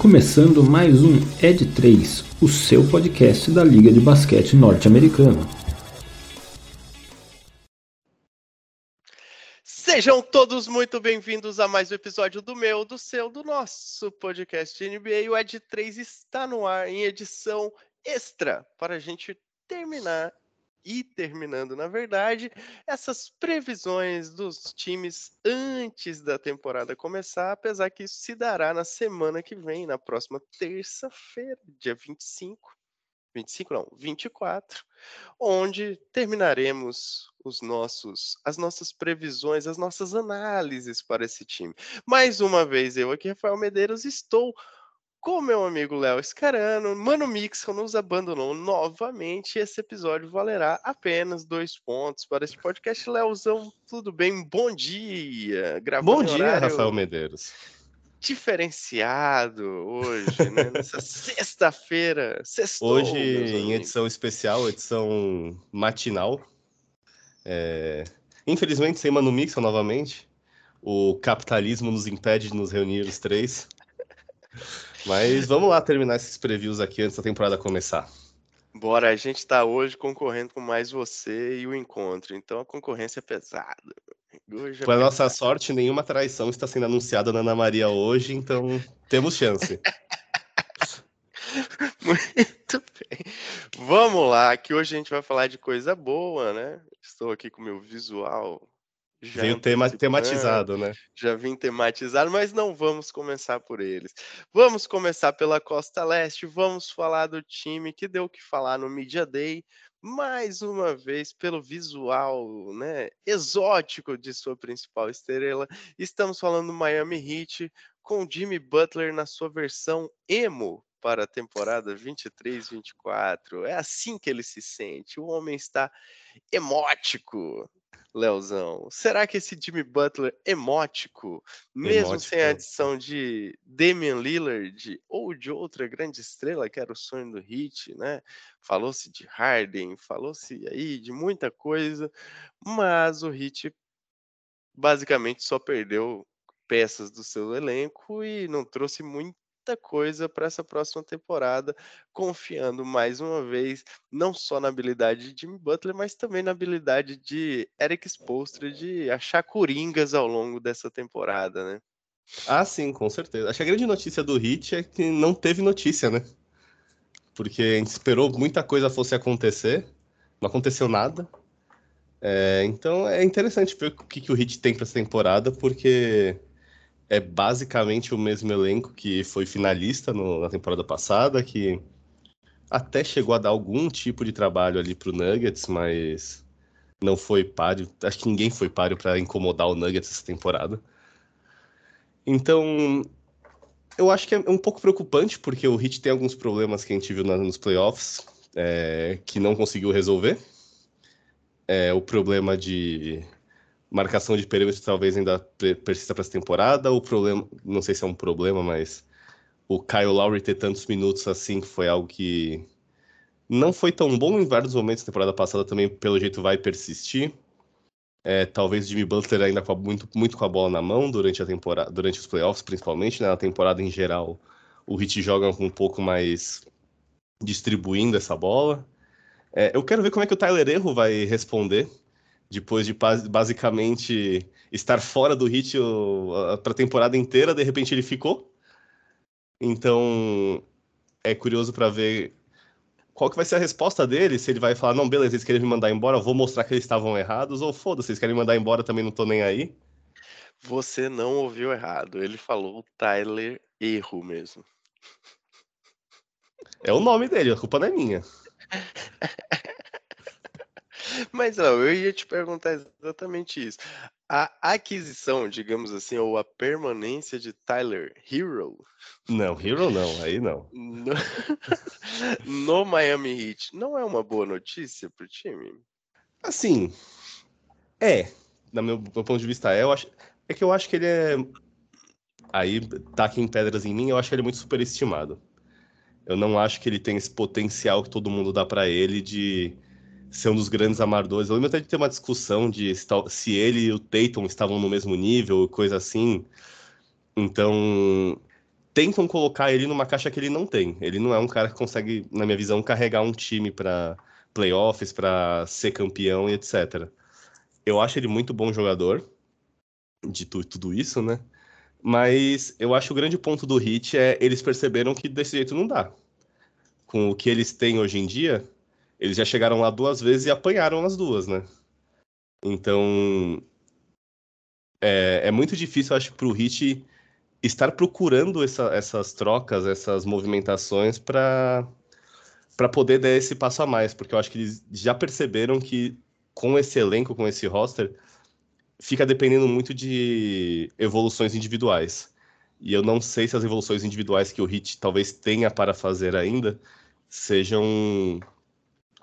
começando mais um Ed 3, o seu podcast da Liga de Basquete Norte-Americana. Sejam todos muito bem-vindos a mais um episódio do meu, do seu, do nosso podcast NBA. O Ed 3 está no ar em edição extra para a gente terminar e terminando, na verdade, essas previsões dos times antes da temporada começar, apesar que isso se dará na semana que vem, na próxima terça-feira, dia 25. 25 não, 24, onde terminaremos os nossos as nossas previsões, as nossas análises para esse time. Mais uma vez eu aqui, Rafael Medeiros, estou com meu amigo Léo Scarano, Mano Mixon nos abandonou novamente. Esse episódio valerá apenas dois pontos para este podcast. Léozão, tudo bem? Bom dia. Gravando Bom dia, Rafael Medeiros. Diferenciado hoje, né? Nessa sexta-feira. Hoje, em edição especial, edição matinal. É... Infelizmente, sem Mano Mixon novamente. O capitalismo nos impede de nos reunir os três. Mas vamos lá terminar esses previews aqui antes da temporada começar. Bora, a gente está hoje concorrendo com mais você e o encontro, então a concorrência é pesada. Hoje é nossa sorte, nenhuma traição está sendo anunciada na Ana Maria hoje, então temos chance. Muito bem. Vamos lá, que hoje a gente vai falar de coisa boa, né? Estou aqui com o meu visual já Veio tema, tematizado, né? Já vim tematizado, mas não vamos começar por eles. Vamos começar pela Costa Leste, vamos falar do time que deu o que falar no Media Day, mais uma vez pelo visual, né, exótico de sua principal estrela. Estamos falando do Miami Heat com Jimmy Butler na sua versão emo para a temporada 23-24. É assim que ele se sente. O homem está emótico, Leozão. Será que esse Jimmy Butler emótico, mesmo emótico. sem a adição de Damian Lillard ou de outra grande estrela, que era o sonho do Heat, né? Falou-se de Harden, falou-se aí de muita coisa, mas o Heat basicamente só perdeu peças do seu elenco e não trouxe muito coisa para essa próxima temporada, confiando mais uma vez não só na habilidade de Jimmy Butler, mas também na habilidade de Eric Spoelstra de achar coringas ao longo dessa temporada, né? Ah, sim, com certeza. Acho que a grande notícia do Hit é que não teve notícia, né? Porque a gente esperou muita coisa fosse acontecer, não aconteceu nada. É, então é interessante ver o que, que o Hit tem para essa temporada, porque é basicamente o mesmo elenco que foi finalista no, na temporada passada, que até chegou a dar algum tipo de trabalho ali para o Nuggets, mas não foi páreo. Acho que ninguém foi páreo para incomodar o Nuggets essa temporada. Então, eu acho que é um pouco preocupante, porque o Heat tem alguns problemas que a gente viu nos playoffs é, que não conseguiu resolver. É, o problema de marcação de perímetro talvez ainda persista para essa temporada. O problema, não sei se é um problema, mas o Kyle Lowry ter tantos minutos assim foi algo que não foi tão bom em vários momentos da temporada passada, também pelo jeito vai persistir. É, talvez Jimmy Butler ainda com a, muito, muito com a bola na mão durante a temporada, durante os playoffs, principalmente, né? Na temporada em geral, o Heat joga um pouco mais distribuindo essa bola. É, eu quero ver como é que o Tyler Erro vai responder depois de basicamente estar fora do hit para a temporada inteira, de repente ele ficou. Então é curioso para ver qual que vai ser a resposta dele, se ele vai falar, não, beleza, eles querem me mandar embora, eu vou mostrar que eles estavam errados, ou foda-se, eles querem me mandar embora, também não tô nem aí. Você não ouviu errado, ele falou Tyler Erro mesmo. É o nome dele, a culpa não é minha. Mas não, eu ia te perguntar exatamente isso. A aquisição, digamos assim, ou a permanência de Tyler Hero. Não, Hero não, aí não. No, no Miami Heat, não é uma boa notícia pro time? Assim, é. No meu, meu ponto de vista, é. Eu acho, é que eu acho que ele é. Aí, taquem pedras em mim, eu acho que ele é muito superestimado. Eu não acho que ele tem esse potencial que todo mundo dá para ele de ser um dos grandes amadores. Eu lembro até de ter uma discussão de se ele e o Tatum estavam no mesmo nível, coisa assim. Então, tentam colocar ele numa caixa que ele não tem. Ele não é um cara que consegue, na minha visão, carregar um time para playoffs, para ser campeão e etc. Eu acho ele muito bom jogador, de tudo isso, né? Mas eu acho o grande ponto do Hit é eles perceberam que desse jeito não dá. Com o que eles têm hoje em dia, eles já chegaram lá duas vezes e apanharam as duas, né? Então é, é muito difícil, eu acho, para o Hit estar procurando essa, essas trocas, essas movimentações para para poder dar esse passo a mais, porque eu acho que eles já perceberam que com esse elenco, com esse roster, fica dependendo muito de evoluções individuais. E eu não sei se as evoluções individuais que o Hit talvez tenha para fazer ainda sejam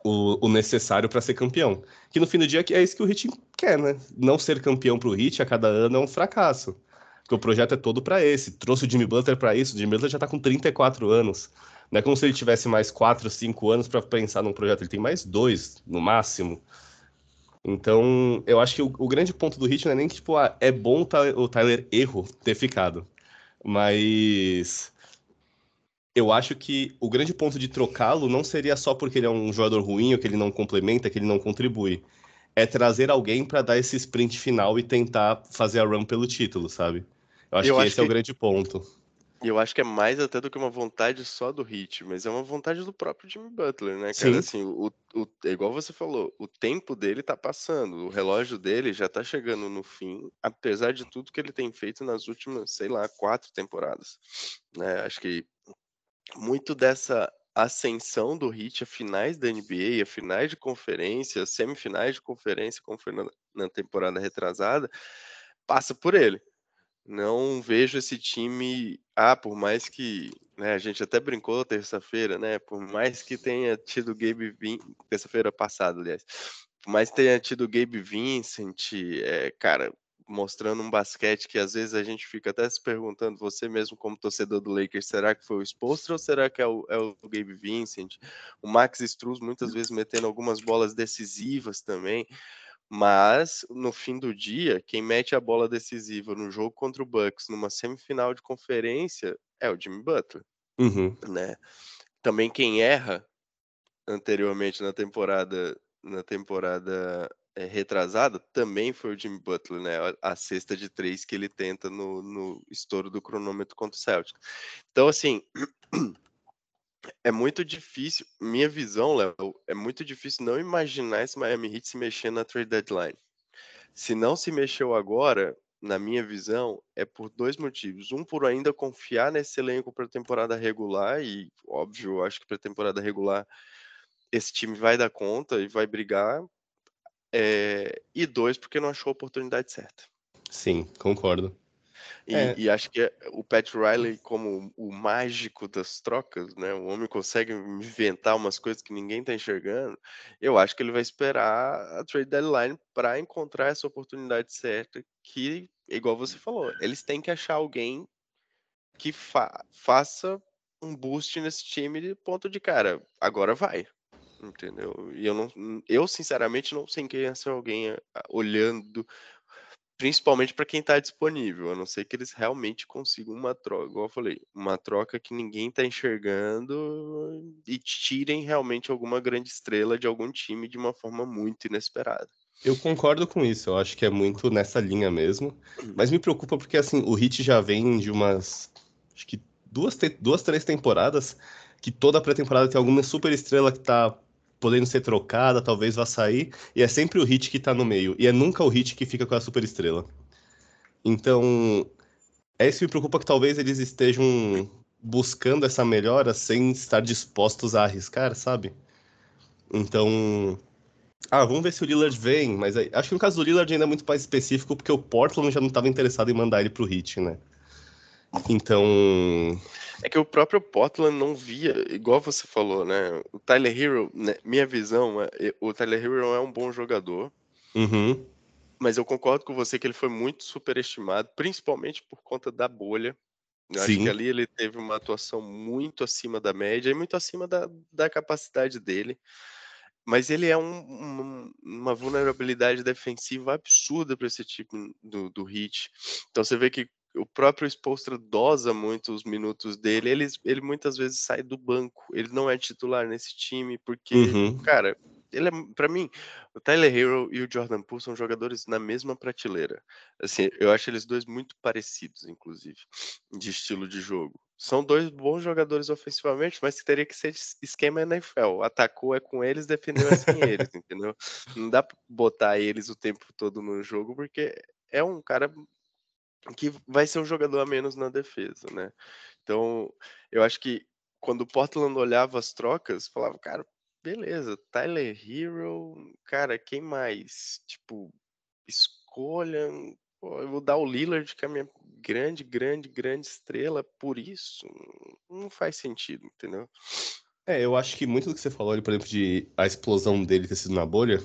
o, o necessário para ser campeão. Que no fim do dia é isso que o Hit quer, né? Não ser campeão para o Hit a cada ano é um fracasso. Porque o projeto é todo para esse. Trouxe o Jimmy Butler para isso. O Jimmy Butler já está com 34 anos. Não é como se ele tivesse mais 4, 5 anos para pensar num projeto. Ele tem mais dois, no máximo. Então, eu acho que o, o grande ponto do Hit não é nem que tipo, ah, é bom o Tyler Erro ter ficado. Mas eu acho que o grande ponto de trocá-lo não seria só porque ele é um jogador ruim, ou que ele não complementa, que ele não contribui. É trazer alguém para dar esse sprint final e tentar fazer a run pelo título, sabe? Eu acho eu que acho esse que... é o grande ponto. E eu acho que é mais até do que uma vontade só do Hit, mas é uma vontade do próprio Jimmy Butler, né, cara? Sim. Assim, o, o, é igual você falou, o tempo dele tá passando, o relógio dele já tá chegando no fim, apesar de tudo que ele tem feito nas últimas, sei lá, quatro temporadas. Né? Acho que muito dessa ascensão do Hit a finais da NBA, a finais de conferência, semifinais de conferência, como foi na, na temporada retrasada, passa por ele não vejo esse time. Ah, por mais que. Né, a gente até brincou terça-feira, né? Por mais que tenha tido Gabe Vincent. Terça-feira passada, aliás. Por mais que tenha tido Gabe Vincent, é, cara, mostrando um basquete que às vezes a gente fica até se perguntando, você mesmo como torcedor do Lakers, será que foi o Spolstra ou será que é o, é o Gabe Vincent? O Max Struz muitas vezes metendo algumas bolas decisivas também. Mas, no fim do dia, quem mete a bola decisiva no jogo contra o Bucks, numa semifinal de conferência, é o Jimmy Butler. Uhum. Né? Também quem erra anteriormente na temporada na temporada é, retrasada também foi o Jimmy Butler, né? A, a cesta de três que ele tenta no, no estouro do cronômetro contra o Celtic. Então, assim, é muito difícil, minha visão, Léo, é muito difícil não imaginar esse Miami Heat se mexendo na trade deadline. Se não se mexeu agora, na minha visão, é por dois motivos. Um, por ainda confiar nesse elenco para a temporada regular, e óbvio, eu acho que para a temporada regular esse time vai dar conta e vai brigar. É... E dois, porque não achou a oportunidade certa. Sim, concordo. E, é. e, acho que o Pat Riley, como o mágico das trocas, né? O homem consegue inventar umas coisas que ninguém tá enxergando. Eu acho que ele vai esperar a trade deadline para encontrar essa oportunidade certa. Que, igual você falou, eles têm que achar alguém que fa faça um boost nesse time de ponto de cara. Agora vai. Entendeu? E eu não, eu sinceramente não sei quem é ser alguém olhando Principalmente para quem está disponível, a não ser que eles realmente consigam uma troca, igual eu falei, uma troca que ninguém está enxergando e tirem realmente alguma grande estrela de algum time de uma forma muito inesperada. Eu concordo com isso, eu acho que é muito nessa linha mesmo, uhum. mas me preocupa porque assim, o Hit já vem de umas acho que duas, duas três temporadas que toda pré-temporada tem alguma super estrela que está podendo ser trocada, talvez vá sair, e é sempre o hit que tá no meio, e é nunca o hit que fica com a super estrela. Então, é isso que me preocupa que talvez eles estejam buscando essa melhora sem estar dispostos a arriscar, sabe? Então, ah, vamos ver se o Lillard vem, mas acho que no caso do Lillard ainda é muito mais específico, porque o Portland já não estava interessado em mandar ele pro Hit, né? Então. É que o próprio Portland não via, igual você falou, né? O Tyler Hero, né? minha visão, é, o Tyler Hero é um bom jogador. Uhum. Mas eu concordo com você que ele foi muito superestimado, principalmente por conta da bolha. Eu Sim. acho que ali ele teve uma atuação muito acima da média e muito acima da, da capacidade dele. Mas ele é um, um, uma vulnerabilidade defensiva absurda para esse tipo do, do hit. Então você vê que o próprio Spolstra dosa muito os minutos dele. Ele, ele muitas vezes sai do banco. Ele não é titular nesse time porque, uhum. cara, ele é, para mim, o Tyler Hero e o Jordan Poole são jogadores na mesma prateleira. Assim, eu acho eles dois muito parecidos, inclusive, de estilo de jogo. São dois bons jogadores ofensivamente, mas teria que ser esquema NFL. Atacou é com eles, defendeu é sem eles, entendeu? Não dá pra botar eles o tempo todo no jogo, porque é um cara que vai ser um jogador a menos na defesa, né? Então, eu acho que quando o Portland olhava as trocas, falava, cara, beleza, Tyler Hero, cara, quem mais? Tipo, escolha. Pô, eu vou dar o Lillard, que é a minha grande, grande, grande estrela, por isso. Não faz sentido, entendeu? É, eu acho que muito do que você falou, por exemplo, de a explosão dele ter sido na bolha,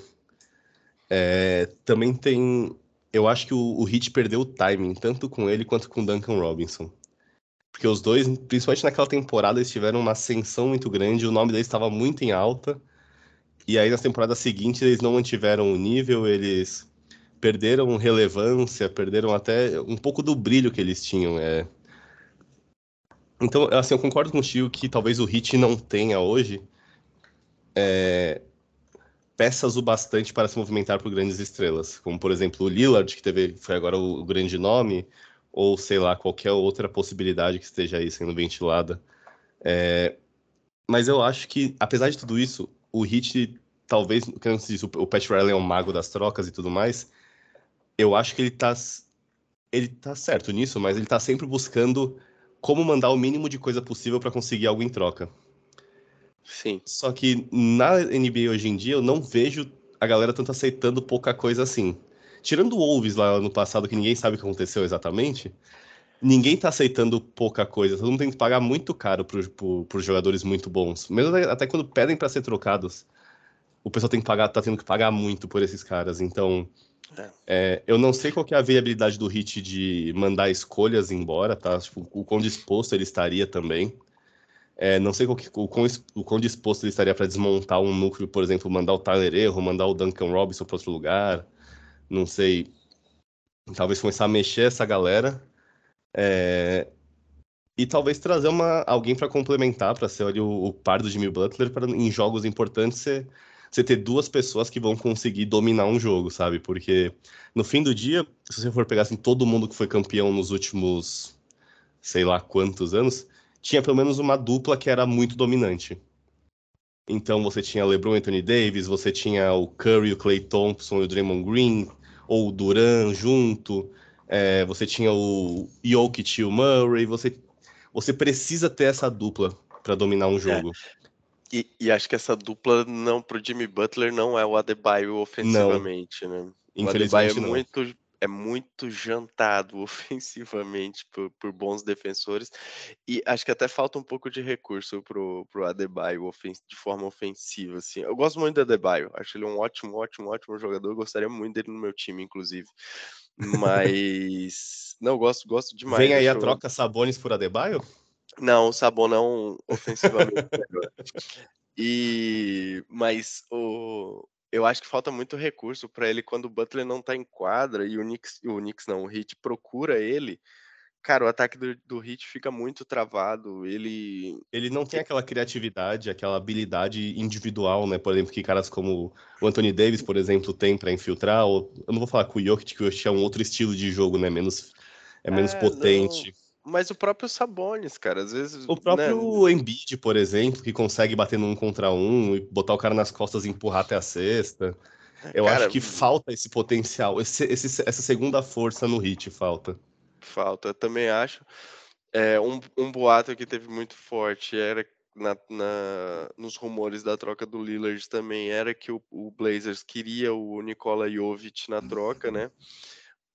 é, também tem. Eu acho que o, o Hit perdeu o timing, tanto com ele quanto com o Duncan Robinson. Porque os dois, principalmente naquela temporada, eles tiveram uma ascensão muito grande, o nome deles estava muito em alta. E aí, nas temporadas seguintes, eles não mantiveram o nível, eles perderam relevância, perderam até um pouco do brilho que eles tinham. É... Então, assim, eu concordo contigo que talvez o Hit não tenha hoje é... peças o bastante para se movimentar por grandes estrelas, como, por exemplo, o Lillard, que teve, foi agora o, grande nome, ou sei lá, qualquer outra possibilidade que esteja aí sendo ventilada. É, mas eu acho que, apesar de tudo isso, o Hit, talvez, como se diz, o Pat Riley é um mago das trocas e tudo mais, eu acho que ele tá, ele tá certo nisso, mas ele tá sempre buscando como mandar o mínimo de coisa possível para conseguir algo em troca. Sim. Só que na NBA hoje em dia eu não vejo a galera tanto aceitando pouca coisa assim. Tirando o Wolves lá no passado, que ninguém sabe o que aconteceu exatamente, ninguém tá aceitando pouca coisa. Todo mundo tem que pagar muito caro para pro, pros jogadores muito bons. Mesmo até quando pedem para ser trocados, o pessoal tem que pagar, tá tendo que pagar muito por esses caras. Então, é. É, eu não sei qual é a viabilidade do Hit de mandar escolhas embora, tá? Tipo, o quão disposto ele estaria também. É, não sei qual que, o, quão, o quão disposto ele estaria para desmontar um núcleo, por exemplo, mandar o Tyler Erro, mandar o Duncan Robinson para outro lugar não sei, talvez começar a mexer essa galera é, e talvez trazer uma, alguém para complementar, para ser ali, o, o, par do Jimmy Butler, para em jogos importantes você, você ter duas pessoas que vão conseguir dominar um jogo, sabe? Porque no fim do dia, se você for pegar assim, todo mundo que foi campeão nos últimos sei lá quantos anos, tinha pelo menos uma dupla que era muito dominante. Então você tinha LeBron Anthony Davis, você tinha o Curry, o Clay Thompson e o Draymond Green, ou o Duran junto, é, você tinha o Jokic e o Murray, você, você precisa ter essa dupla para dominar um jogo. É. E, e, acho que essa dupla não pro Jimmy Butler não é o Adebayo ofensivamente, não. né? O Adebayo é muito é muito jantado ofensivamente por, por, bons defensores e acho que até falta um pouco de recurso pro, pro Adebayo de forma ofensiva assim. Eu gosto muito do Adebayo, acho ele um ótimo, ótimo, ótimo jogador, gostaria muito dele no meu time inclusive. Mas não gosto, gosto demais. Vem aí a troca Sabonis por Adebayo? Não, o Sabonão ofensivamente E mas o eu acho que falta muito recurso para ele quando o Butler não tá em quadra e o Knicks, o Knicks não, o Heat procura ele. Cara, o ataque do, do Heat fica muito travado. Ele ele não tem aquela criatividade, aquela habilidade individual, né? Por exemplo, que caras como o Anthony Davis, por exemplo, tem para infiltrar. Ou, eu não vou falar com o Jokic, que o Jokic é um outro estilo de jogo, né? Menos é menos é, potente. Não mas o próprio Sabonis, cara, às vezes. O próprio né? Embiid, por exemplo, que consegue bater num contra um e botar o cara nas costas e empurrar até a cesta. Eu cara, acho que falta esse potencial, esse, esse, essa segunda força no hit falta. Falta, eu também acho. É, um, um boato que teve muito forte era na, na, nos rumores da troca do Lillard também era que o, o Blazers queria o Nikola Jovic na troca, né?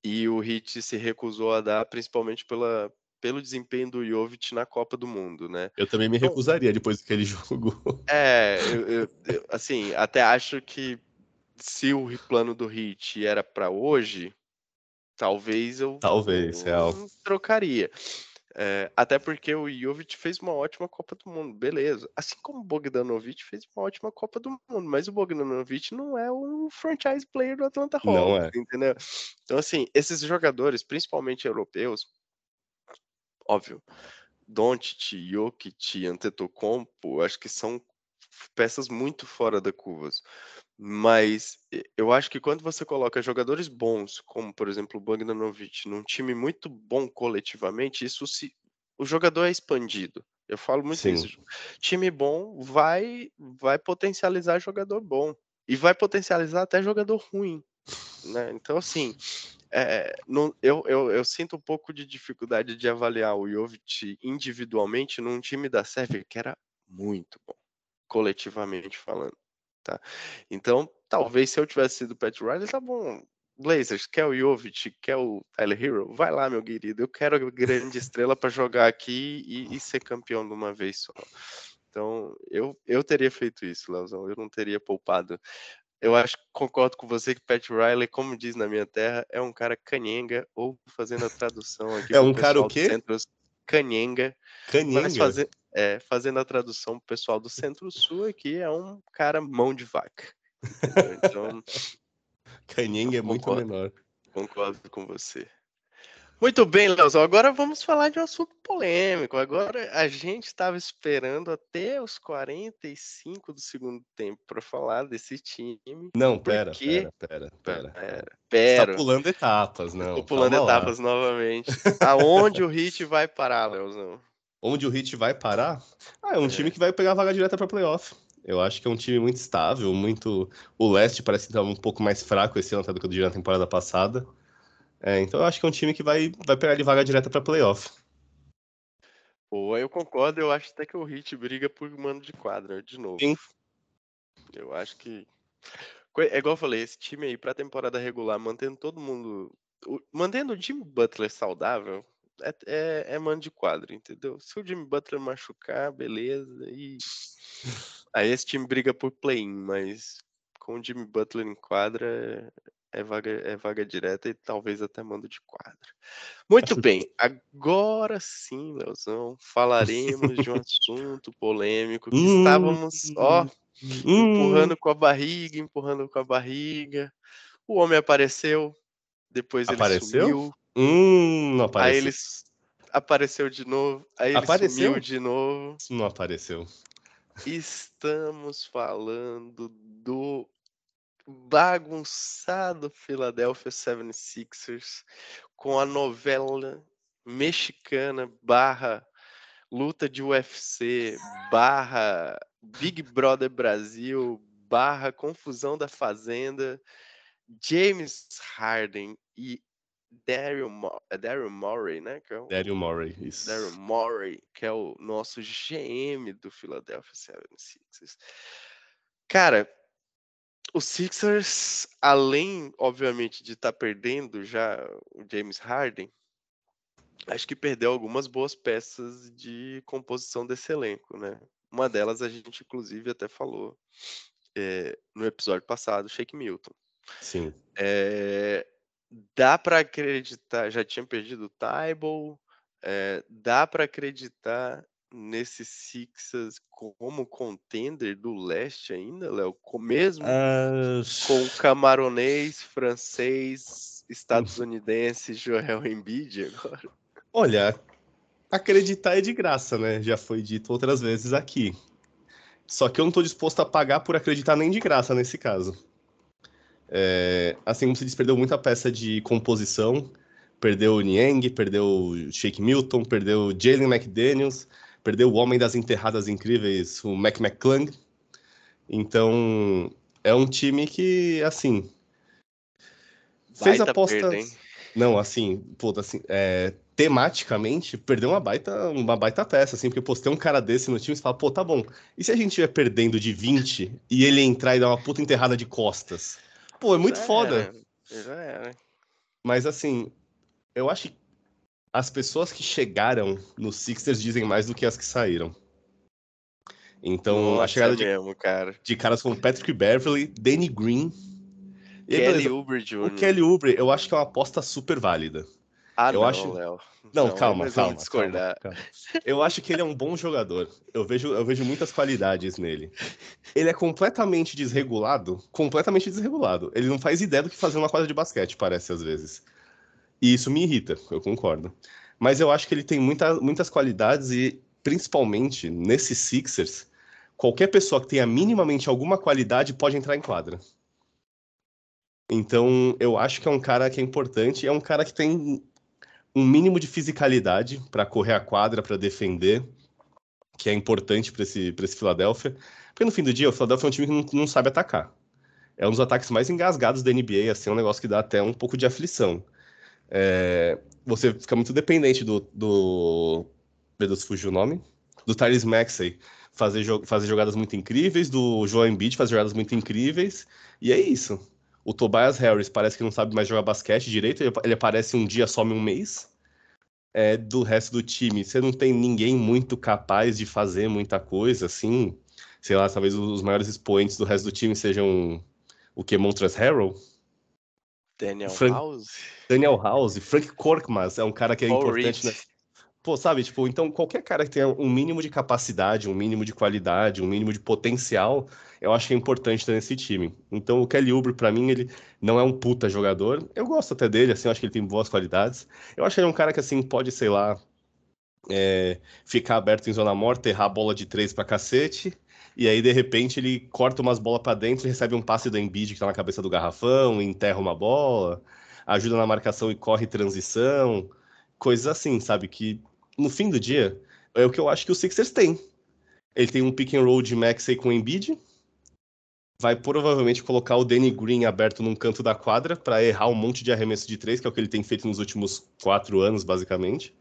E o Heat se recusou a dar, principalmente pela, pelo desempenho do Jovic na Copa do Mundo, né? Eu também me então recusaria depois que ele jogou. É, eu, eu, eu, assim, até acho que se o plano do Hit era para hoje, talvez eu talvez eu, trocaria. É, até porque o Jovic fez uma ótima Copa do Mundo, beleza. Assim como o Bogdanovic fez uma ótima Copa do Mundo, mas o Bogdanovic não é o franchise player do Atlanta Hawks, é. entendeu? Então, assim, esses jogadores, principalmente europeus, óbvio, Doncic, Jokic, Antetokounmpo, acho que são peças muito fora da curva. Mas eu acho que quando você coloca jogadores bons, como por exemplo o Bogdanovic, num time muito bom coletivamente, isso se o jogador é expandido. Eu falo muito Sim. isso. Time bom vai vai potencializar jogador bom e vai potencializar até jogador ruim, né? Então assim, é, não, eu, eu, eu, sinto um pouco de dificuldade de avaliar o Jovic individualmente num time da Sérvia que era muito bom, coletivamente falando tá? Então, talvez se eu tivesse sido o Pat Riley, tá bom. Blazers, quer o Jovic, quer o Tyler Hero? Vai lá, meu querido. Eu quero a grande estrela para jogar aqui e, e, ser campeão de uma vez só. Então, eu, eu teria feito isso, Leozão. Eu não teria poupado. Eu acho concordo com você que Pat Riley, como diz na minha terra, é um cara canhenga, ou fazendo a tradução aqui. É um cara o quê? Centros, canhenga. Canhenga? É, fazendo a tradução pro pessoal do Centro-Sul aqui, é um cara mão de vaca. Então. Canhenga é muito menor. Concordo com você. Muito bem, Leozão. Agora vamos falar de um assunto polêmico. Agora a gente estava esperando até os 45 do segundo tempo para falar desse time. Não, pera, pera, pera, pera. Pera, pera. Tá pulando etapas, não. Tô pulando Calma etapas lá. novamente. Aonde o Hit vai parar, Leozão? Onde o Hit vai parar? Ah, é um é. time que vai pegar a vaga direta para playoff. Eu acho que é um time muito estável, muito. O leste parece estar um pouco mais fraco esse ano do que o na temporada passada. É, então eu acho que é um time que vai, vai pegar de vaga direta para playoff. Pô, eu concordo, eu acho até que o Hit briga por mano de quadra de novo. Sim. Eu acho que. É igual eu falei, esse time aí pra temporada regular, mantendo todo mundo. Mantendo o Jimmy Butler saudável, é, é, é mano de quadra, entendeu? Se o Jimmy Butler machucar, beleza. E aí esse time briga por play-in, mas com o Jimmy Butler em quadra, é vaga, é vaga direta e talvez até mando de quadra. Muito bem, agora sim, Leozão, falaremos de um assunto polêmico que hum, estávamos, ó, hum. empurrando com a barriga, empurrando com a barriga. O homem apareceu, depois apareceu? ele sumiu. Hum, não apareceu. Aí ele apareceu de novo, aí ele apareceu? sumiu de novo. Não apareceu. Estamos falando do bagunçado Philadelphia 76ers com a novela mexicana barra luta de UFC barra Big Brother Brasil barra confusão da fazenda James Harden e Daryl, é Daryl Morey, né? Que é o, Daryl Morey, isso. Daryl Morey, que é o nosso GM do Philadelphia 76ers. Cara, o Sixers, além, obviamente, de estar tá perdendo já o James Harden, acho que perdeu algumas boas peças de composição desse elenco, né? Uma delas a gente, inclusive, até falou é, no episódio passado, Shake Milton. Sim. É, dá para acreditar, já tinha perdido o Tybalt, é, dá para acreditar nesse Sixers como contender do leste ainda, Léo? Mesmo uh... com camaronês, francês, estadunidense, Joel Embiid agora? Olha, acreditar é de graça, né? Já foi dito outras vezes aqui. Só que eu não estou disposto a pagar por acreditar nem de graça nesse caso. É, assim como se perdeu muita peça de composição, perdeu o Niang, perdeu o Shake Milton, perdeu o Jalen McDaniels, perdeu o homem das enterradas incríveis, o Mac McClung. Então, é um time que, assim, fez apostas... Não, assim, pô, assim, é, tematicamente, perdeu uma baita, uma baita peça, assim, porque, pô, tem um cara desse no time, você fala, pô, tá bom, e se a gente estiver perdendo de 20 e ele entrar e dar uma puta enterrada de costas? Pô, é muito já foda. Era. Já era. Mas assim, eu acho que as pessoas que chegaram no Sixers dizem mais do que as que saíram. Então, Nossa, a chegada de, mesmo, cara. de caras como Patrick Beverly, Danny Green. Kelly Oubre Jr. O Kelly Oubre, eu acho que é uma aposta super válida. Ah, eu não, acho... Léo. Não, não, calma, calma, discordar. Calma, calma. Eu acho que ele é um bom jogador. Eu vejo, eu vejo muitas qualidades nele. Ele é completamente desregulado, completamente desregulado. Ele não faz ideia do que fazer uma quadra de basquete, parece às vezes. E isso me irrita, eu concordo. Mas eu acho que ele tem muita, muitas qualidades e, principalmente, nesses Sixers, qualquer pessoa que tenha minimamente alguma qualidade pode entrar em quadra. Então, eu acho que é um cara que é importante, é um cara que tem um mínimo de fisicalidade para correr a quadra, para defender, que é importante para esse, esse Philadelphia. Porque no fim do dia, o Philadelphia é um time que não, não sabe atacar. É um dos ataques mais engasgados da NBA, assim, é um negócio que dá até um pouco de aflição. É, você fica muito dependente do. do meu Deus, fugiu o nome? Do Tyrese Maxey fazer, fazer jogadas muito incríveis, do Joel Embiid fazer jogadas muito incríveis, e é isso. O Tobias Harris parece que não sabe mais jogar basquete direito, ele aparece um dia, some um mês. É, do resto do time, você não tem ninguém muito capaz de fazer muita coisa, assim. Sei lá, talvez os maiores expoentes do resto do time sejam o que? Montrezl Harrell? Daniel Frank... House? Daniel House, Frank Korkmaz é um cara que é Paul importante. Né? Pô, sabe, tipo, então qualquer cara que tenha um mínimo de capacidade, um mínimo de qualidade, um mínimo de potencial, eu acho que é importante ter nesse time. Então o Kelly Oubre, para mim, ele não é um puta jogador. Eu gosto até dele, assim, eu acho que ele tem boas qualidades. Eu acho que ele é um cara que, assim, pode, sei lá, é, ficar aberto em zona morta, errar a bola de três pra cacete, e aí, de repente, ele corta umas bolas para dentro e recebe um passe do Embiid que tá na cabeça do garrafão, enterra uma bola, ajuda na marcação e corre transição, coisas assim, sabe? Que no fim do dia é o que eu acho que o Sixers tem. Ele tem um pick and roll de Maxey com o Embiid, vai provavelmente colocar o Danny Green aberto num canto da quadra para errar um monte de arremesso de três, que é o que ele tem feito nos últimos quatro anos, basicamente.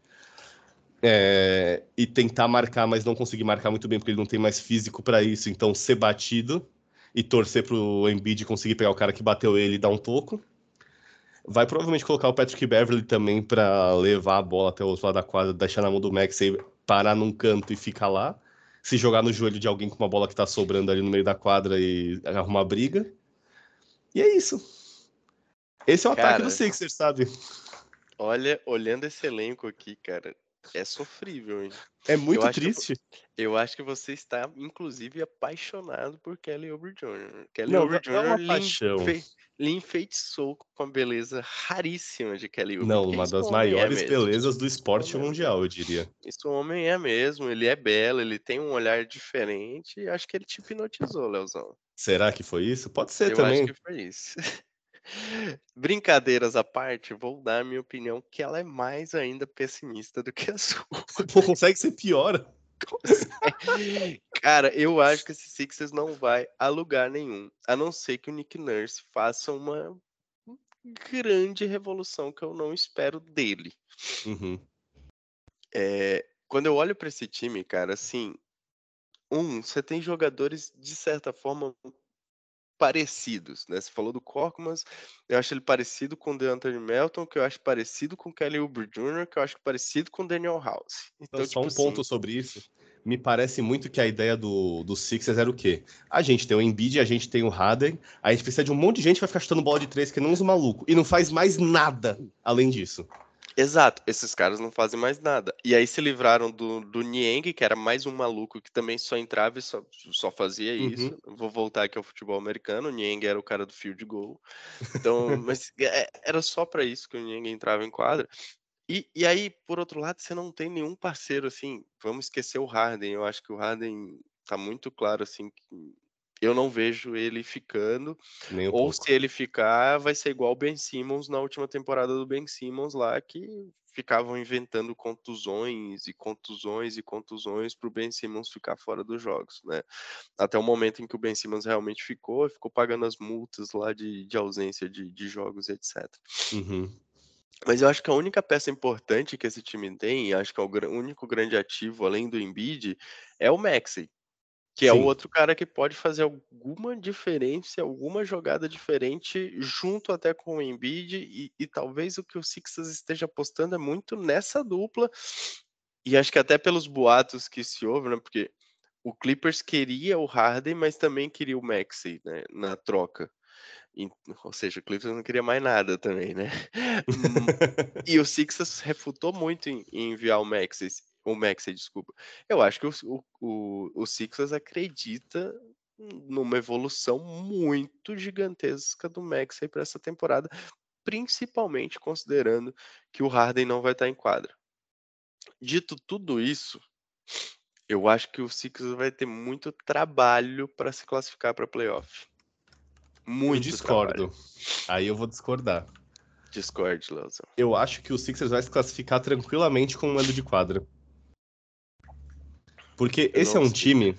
É, e tentar marcar, mas não conseguir marcar muito bem porque ele não tem mais físico para isso, então ser batido e torcer para o Embiid conseguir pegar o cara que bateu ele e dar um toco. Vai provavelmente colocar o Patrick Beverly também para levar a bola até o outro lado da quadra, deixar na mão do Max e parar num canto e ficar lá se jogar no joelho de alguém com uma bola que tá sobrando ali no meio da quadra e arrumar briga. E é isso. Esse é o cara, ataque do Sixers, sabe? Olha, olhando esse elenco aqui, cara, é sofrível, hein? É muito eu triste. Que, eu acho que você está, inclusive, apaixonado por Kelly Oubre Jr. Kelly não, Oubre Jr. É uma paixão lhe enfeitiçou com a beleza raríssima de Kelly Oubre. Não, uma das maiores é belezas do esporte é mundial, eu diria. Isso o homem é mesmo, ele é belo, ele tem um olhar diferente acho que ele te hipnotizou, Leozão. Será que foi isso? Pode ser eu também. Eu acho que foi isso. Brincadeiras à parte, vou dar a minha opinião que ela é mais ainda pessimista do que a sua. Pô, consegue ser pior. Cara, eu acho que esse Sixers não vai a lugar nenhum, a não ser que o Nick Nurse faça uma grande revolução que eu não espero dele. Uhum. É, quando eu olho para esse time, cara, assim, um, você tem jogadores de certa forma parecidos, né? Você falou do Corkmans, eu acho ele parecido com o DeAnthony Melton, que eu acho parecido com o Kelly Oubre Jr., que eu acho parecido com o Daniel House. Então, Só tipo um assim... ponto sobre isso. Me parece muito que a ideia do, do Sixers era o quê? A gente tem o Embiid, a gente tem o Harden, a gente precisa de um monte de gente que vai ficar chutando bola de três que não uns maluco e não faz mais nada além disso. Exato, esses caras não fazem mais nada. E aí se livraram do, do Nieng, que era mais um maluco que também só entrava e só, só fazia uhum. isso. Vou voltar aqui ao futebol americano. O Nieng era o cara do field goal. Então, mas é, era só para isso que o Nieng entrava em quadra. E, e aí, por outro lado, você não tem nenhum parceiro assim. Vamos esquecer o Harden. Eu acho que o Harden tá muito claro assim que eu não vejo ele ficando. Um ou pouco. se ele ficar, vai ser igual o Ben Simmons na última temporada do Ben Simmons lá, que ficavam inventando contusões e contusões e contusões para o Ben Simmons ficar fora dos jogos, né? Até o momento em que o Ben Simmons realmente ficou, ficou pagando as multas lá de, de ausência de, de jogos, etc. Uhum. Mas eu acho que a única peça importante que esse time tem, acho que é o único grande ativo além do Embiid, é o Maxey. Que é o outro cara que pode fazer alguma diferença, alguma jogada diferente junto até com o Embiid e, e talvez o que o Sixers esteja apostando é muito nessa dupla e acho que até pelos boatos que se houve, né? Porque o Clippers queria o Harden, mas também queria o Maxey, né? Na troca. E, ou seja, o Clippers não queria mais nada também, né? e o Sixers refutou muito em, em enviar o Maxey o Maxey, desculpa. Eu acho que o, o, o Sixers acredita numa evolução muito gigantesca do Maxey para essa temporada, principalmente considerando que o Harden não vai estar em quadra. Dito tudo isso, eu acho que o Sixers vai ter muito trabalho para se classificar para playoff. Muito eu discordo. Trabalho. Aí eu vou discordar. Discord, Leozão. Eu acho que o Sixers vai se classificar tranquilamente com o mando de quadra. Porque eu esse é um sei. time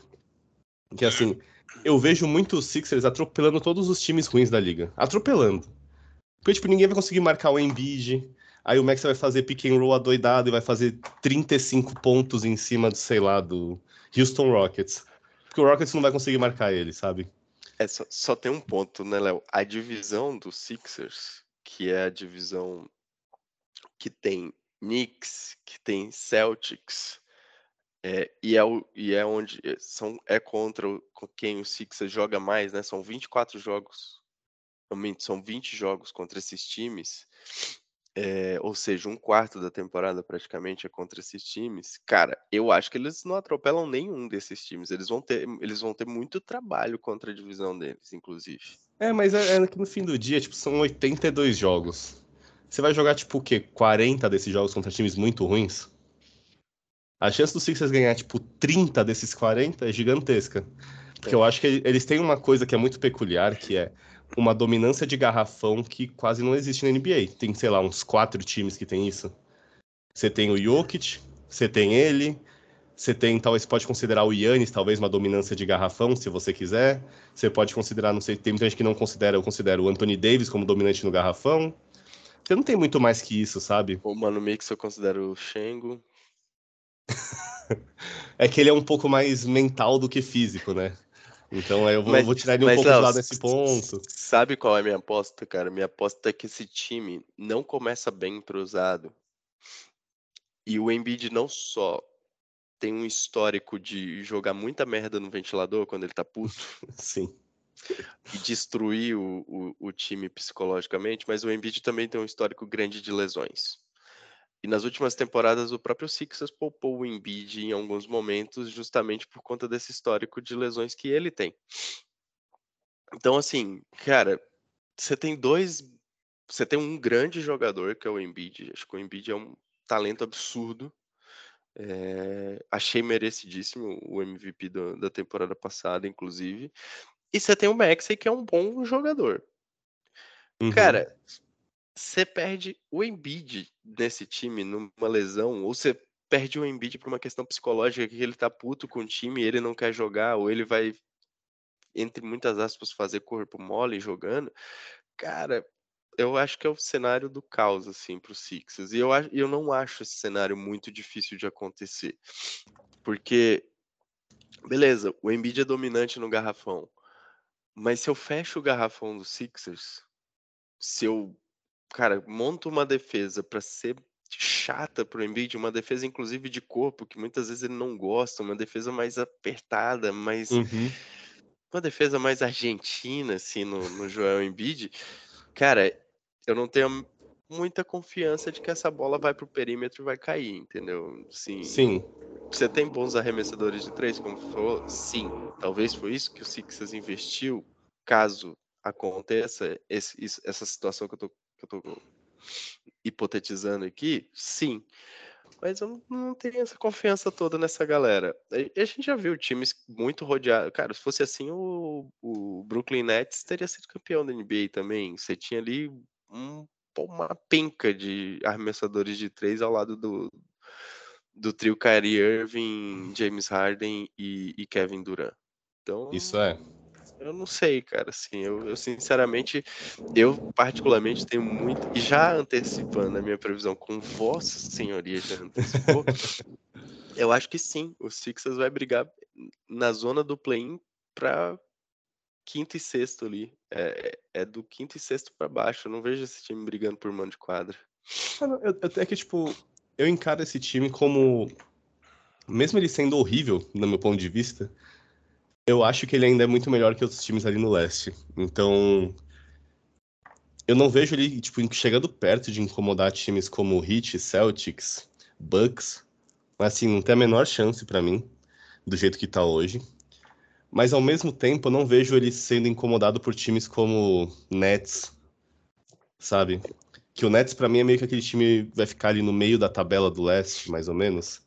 que, assim, eu vejo muito os Sixers atropelando todos os times ruins da liga. Atropelando. Porque, tipo, ninguém vai conseguir marcar o Embiid. Aí o Max vai fazer pick and roll adoidado e vai fazer 35 pontos em cima, do, sei lá, do Houston Rockets. Porque o Rockets não vai conseguir marcar ele, sabe? É, só, só tem um ponto, né, Léo? A divisão dos Sixers, que é a divisão que tem Knicks, que tem Celtics, é, e, é o, e é onde é, são, é contra o, quem o Sixers joga mais, né? São 24 jogos. Realmente, são 20 jogos contra esses times. É, ou seja, um quarto da temporada praticamente é contra esses times. Cara, eu acho que eles não atropelam nenhum desses times. Eles vão ter, eles vão ter muito trabalho contra a divisão deles, inclusive. É, mas é, é que no fim do dia, tipo, são 82 jogos. Você vai jogar, tipo, o quê? 40 desses jogos contra times muito ruins? A chance do Sixers ganhar, tipo, 30 desses 40 é gigantesca. Porque é. eu acho que eles têm uma coisa que é muito peculiar, que é uma dominância de garrafão que quase não existe na NBA. Tem, sei lá, uns quatro times que tem isso. Você tem o Jokic, você tem ele, você tem, talvez pode considerar o Yannis, talvez uma dominância de garrafão, se você quiser. Você pode considerar, não sei, tem muita gente que não considera, eu considero o Anthony Davis como dominante no garrafão. Você não tem muito mais que isso, sabe? O Mano Mix eu considero o Shengo. é que ele é um pouco mais mental do que físico, né? Então eu vou, mas, vou tirar ele um pouco não, de lado nesse ponto. Sabe qual é a minha aposta, cara? Minha aposta é que esse time não começa bem entrosado. E o Embiid não só tem um histórico de jogar muita merda no ventilador quando ele tá puto. Sim. E destruir o, o, o time psicologicamente, mas o Embiid também tem um histórico grande de lesões. E nas últimas temporadas, o próprio Sixers poupou o Embiid em alguns momentos, justamente por conta desse histórico de lesões que ele tem. Então, assim, cara, você tem dois. Você tem um grande jogador, que é o Embiid. Acho que o Embiid é um talento absurdo. É, achei merecidíssimo o MVP do, da temporada passada, inclusive. E você tem o Maxey, que é um bom jogador. Uhum. Cara, você perde o Embiid nesse time numa lesão, ou você perde o Embiid por uma questão psicológica que ele tá puto com o time, ele não quer jogar, ou ele vai, entre muitas aspas, fazer corpo mole jogando, cara, eu acho que é o cenário do caos, assim, pro Sixers. E eu, eu não acho esse cenário muito difícil de acontecer. Porque, beleza, o Embiid é dominante no garrafão. Mas se eu fecho o garrafão do Sixers, se eu cara, monta uma defesa para ser chata pro Embiid, uma defesa inclusive de corpo, que muitas vezes ele não gosta, uma defesa mais apertada, mais uhum. uma defesa mais argentina assim no, no Joel Embiid. Cara, eu não tenho muita confiança de que essa bola vai pro perímetro e vai cair, entendeu? Sim. Sim. Você tem bons arremessadores de três, como falou? Sim. Talvez foi isso que o Sixers investiu, caso aconteça esse, essa situação que eu tô que eu tô hipotetizando aqui, sim. Mas eu não tenho essa confiança toda nessa galera. A gente já viu times muito rodeados. Cara, se fosse assim, o, o Brooklyn Nets teria sido campeão da NBA também. Você tinha ali um, uma penca de arremessadores de três ao lado do, do trio Kyrie Irving, James Harden e, e Kevin Durant. Então, Isso é. Eu não sei, cara, assim, eu, eu, sinceramente, eu particularmente tenho muito, e já antecipando a minha previsão com vossa senhoria já antecipou, eu acho que sim, o Sixers vai brigar na zona do play-in para quinto e sexto ali, é, é do quinto e sexto para baixo, eu não vejo esse time brigando por mão de quadra. Até que, tipo, eu encaro esse time como, mesmo ele sendo horrível, no meu ponto de vista, eu acho que ele ainda é muito melhor que outros times ali no leste. Então, eu não vejo ele tipo chegando perto de incomodar times como Heat, Celtics, Bucks. Assim, não tem a menor chance para mim do jeito que tá hoje. Mas ao mesmo tempo, eu não vejo ele sendo incomodado por times como Nets, sabe? que o Nets, para mim, é meio que aquele time vai ficar ali no meio da tabela do leste, mais ou menos.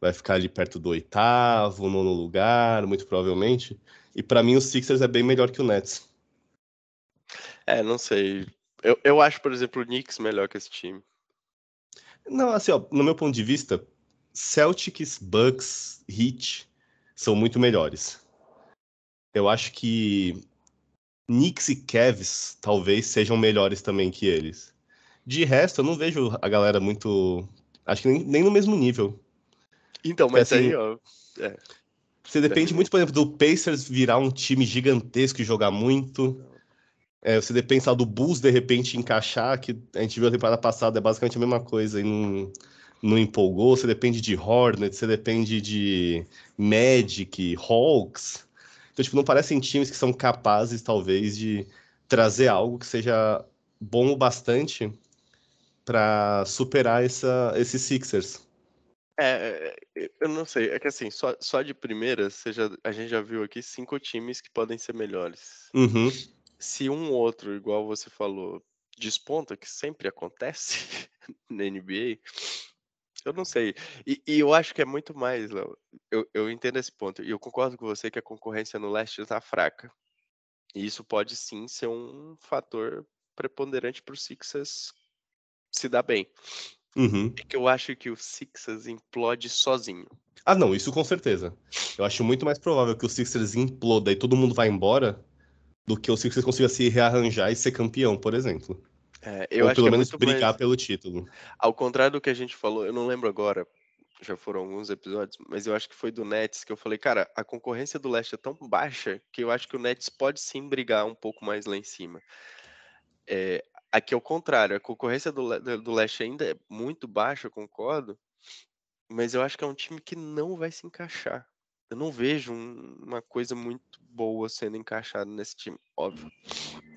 Vai ficar ali perto do oitavo, nono lugar, muito provavelmente. E para mim, o Sixers é bem melhor que o Nets. É, não sei. Eu, eu acho, por exemplo, o Knicks melhor que esse time. Não, assim, ó, no meu ponto de vista, Celtics, Bucks, Heat são muito melhores. Eu acho que Knicks e Cavs talvez sejam melhores também que eles. De resto, eu não vejo a galera muito. Acho que nem, nem no mesmo nível. Então, mas assim, aí, ó. É. Você depende muito, por exemplo, do Pacers virar um time gigantesco e jogar muito. É, você depende do Bulls de repente encaixar, que a gente viu a temporada passada, é basicamente a mesma coisa e não, não empolgou. Você depende de Hornets, você depende de Magic, Hawks. Então, tipo, não parecem times que são capazes, talvez, de trazer algo que seja bom o bastante para superar essa, esses Sixers. É, é, eu não sei, é que assim, só, só de primeira, seja, a gente já viu aqui cinco times que podem ser melhores. Uhum se um outro, igual você falou, desponta, que sempre acontece na NBA, eu não sei. E, e, eu acho que é muito mais, Léo. Eu, eu entendo esse ponto. E eu concordo com você que a concorrência no leste está fraca. E isso pode sim ser um fator preponderante para o Sixers se dar bem. Uhum. É que eu acho que o Sixers implode sozinho. Ah, não, isso com certeza. Eu acho muito mais provável que o Sixers imploda e todo mundo vai embora do que o Sixers consiga se rearranjar e ser campeão, por exemplo. É, eu Ou acho pelo que é menos brigar mais... pelo título. Ao contrário do que a gente falou, eu não lembro agora, já foram alguns episódios, mas eu acho que foi do Nets que eu falei, cara, a concorrência do Leste é tão baixa que eu acho que o Nets pode sim brigar um pouco mais lá em cima. É, aqui é o contrário, a concorrência do, do Leste ainda é muito baixa, eu concordo, mas eu acho que é um time que não vai se encaixar eu não vejo um, uma coisa muito boa sendo encaixada nesse time. Óbvio,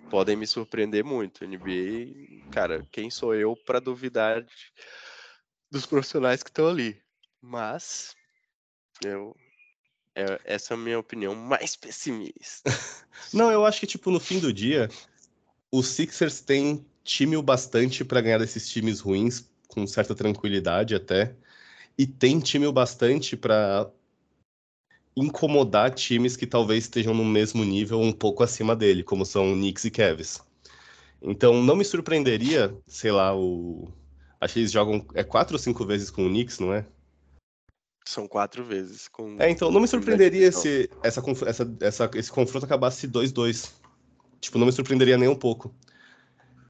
podem me surpreender muito. NBA, cara, quem sou eu para duvidar de, dos profissionais que estão ali? Mas eu é, essa é a minha opinião mais pessimista. não, eu acho que tipo no fim do dia, os Sixers têm time o bastante para ganhar desses times ruins com certa tranquilidade até. E tem time o bastante para incomodar times que talvez estejam no mesmo nível, um pouco acima dele, como são Knicks e Cavs. Então, não me surpreenderia, sei lá, o. Acho que eles jogam. É quatro ou cinco vezes com o Knicks, não é? São quatro vezes com. É, então não me surpreenderia se essa, essa, essa, esse confronto acabasse 2-2. Tipo, não me surpreenderia nem um pouco.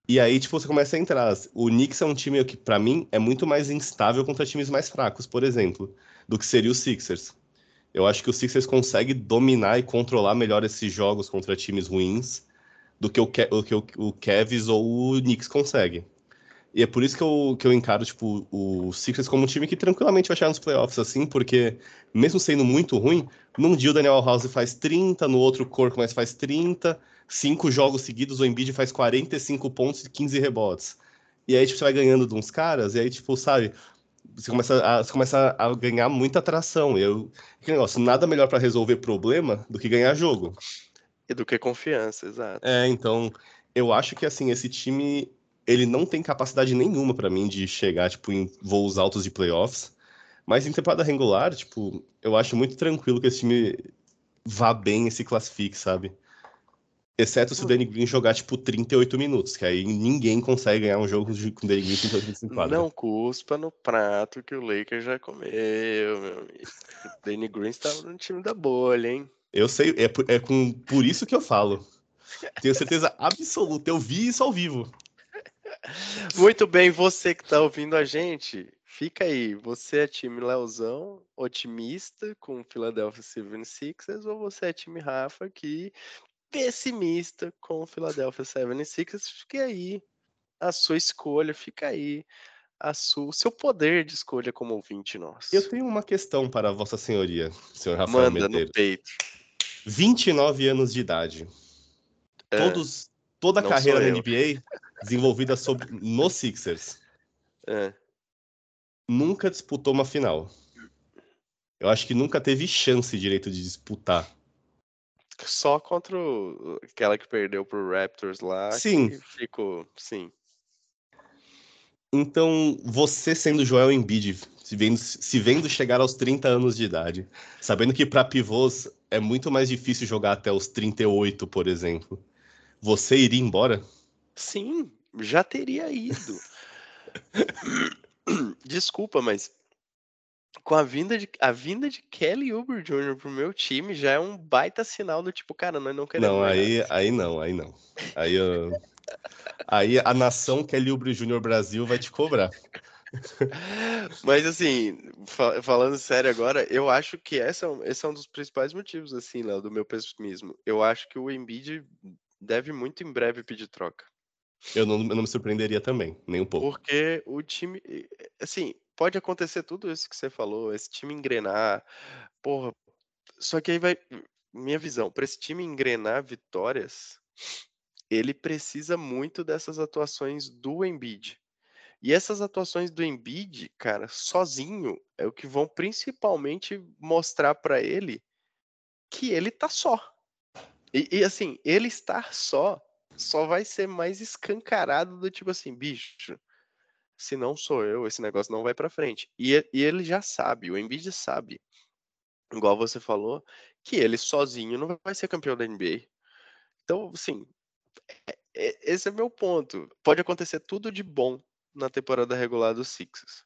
E aí, tipo, você começa a entrar. O Knicks é um time que, para mim, é muito mais instável contra times mais fracos, por exemplo, do que seria o Sixers. Eu acho que o Sixers consegue dominar e controlar melhor esses jogos contra times ruins do que o, Ke o, que o, o Cavs ou o Knicks consegue. E é por isso que eu, que eu encaro tipo, o Sixers como um time que tranquilamente vai chegar nos playoffs, assim, porque mesmo sendo muito ruim, num dia o Daniel House faz 30, no outro Corco mais faz 30, cinco jogos seguidos o Embiid faz 45 pontos e 15 rebotes. E aí, tipo, você vai ganhando de uns caras, e aí, tipo, sabe, você começa a, você começa a ganhar muita atração. Eu, que negócio, nada melhor para resolver problema do que ganhar jogo. E do que confiança, exato. É, então, eu acho que assim, esse time ele não tem capacidade nenhuma para mim de chegar tipo em voos altos de playoffs. Mas em temporada regular, tipo, eu acho muito tranquilo que esse time vá bem e se classifique, sabe? Exceto se o hum. Danny Green jogar, tipo, 38 minutos, que aí ninguém consegue ganhar um jogo com o Danny Green 38 minutos em quadra. Não cuspa no prato que o Lakers já comeu, meu amigo. O Danny Green estava no time da bolha, hein? Eu sei, é, por, é com, por isso que eu falo. Tenho certeza absoluta, eu vi isso ao vivo. Muito bem, você que está ouvindo a gente, fica aí. Você é time Leozão, otimista com o Philadelphia 76ers, ou você é time Rafa que pessimista com o Philadelphia 76ers, fique aí a sua escolha, fica aí a sua, o seu poder de escolha como ouvinte nosso. Eu tenho uma questão para Vossa Senhoria, senhor Rafael Manda Medeiros. no peito. 29 anos de idade. É, Todos, toda a carreira na NBA desenvolvida sobre, no Sixers. É. Nunca disputou uma final. Eu acho que nunca teve chance direito de disputar. Só contra o, aquela que perdeu pro Raptors lá. Sim. ficou, sim. Então, você sendo Joel Embiid, se vendo, se vendo chegar aos 30 anos de idade, sabendo que para pivôs é muito mais difícil jogar até os 38, por exemplo, você iria embora? Sim, já teria ido. Desculpa, mas com a vinda de, a vinda de Kelly Uber Jr. pro meu time já é um baita sinal do tipo, cara, nós não queremos. Não, aí, aí não, aí não. Aí, eu... aí a nação Kelly Uber Jr. Brasil vai te cobrar. Mas assim, falando sério agora, eu acho que essa, é esse é um dos principais motivos, assim, Léo, do meu pessimismo. Eu acho que o Embiid deve muito em breve pedir troca. Eu não, eu não me surpreenderia também, nem um pouco. Porque o time, assim, pode acontecer tudo isso que você falou, esse time engrenar, porra. Só que aí vai, minha visão, para esse time engrenar vitórias, ele precisa muito dessas atuações do Embiid. E essas atuações do Embiid, cara, sozinho, é o que vão principalmente mostrar para ele que ele tá só. E, e, assim, ele estar só só vai ser mais escancarado do tipo assim, bicho, se não sou eu, esse negócio não vai para frente. E, e ele já sabe, o Embiid sabe, igual você falou, que ele sozinho não vai ser campeão da NBA. Então, assim, é, é, esse é meu ponto. Pode acontecer tudo de bom na temporada regular dos Sixers.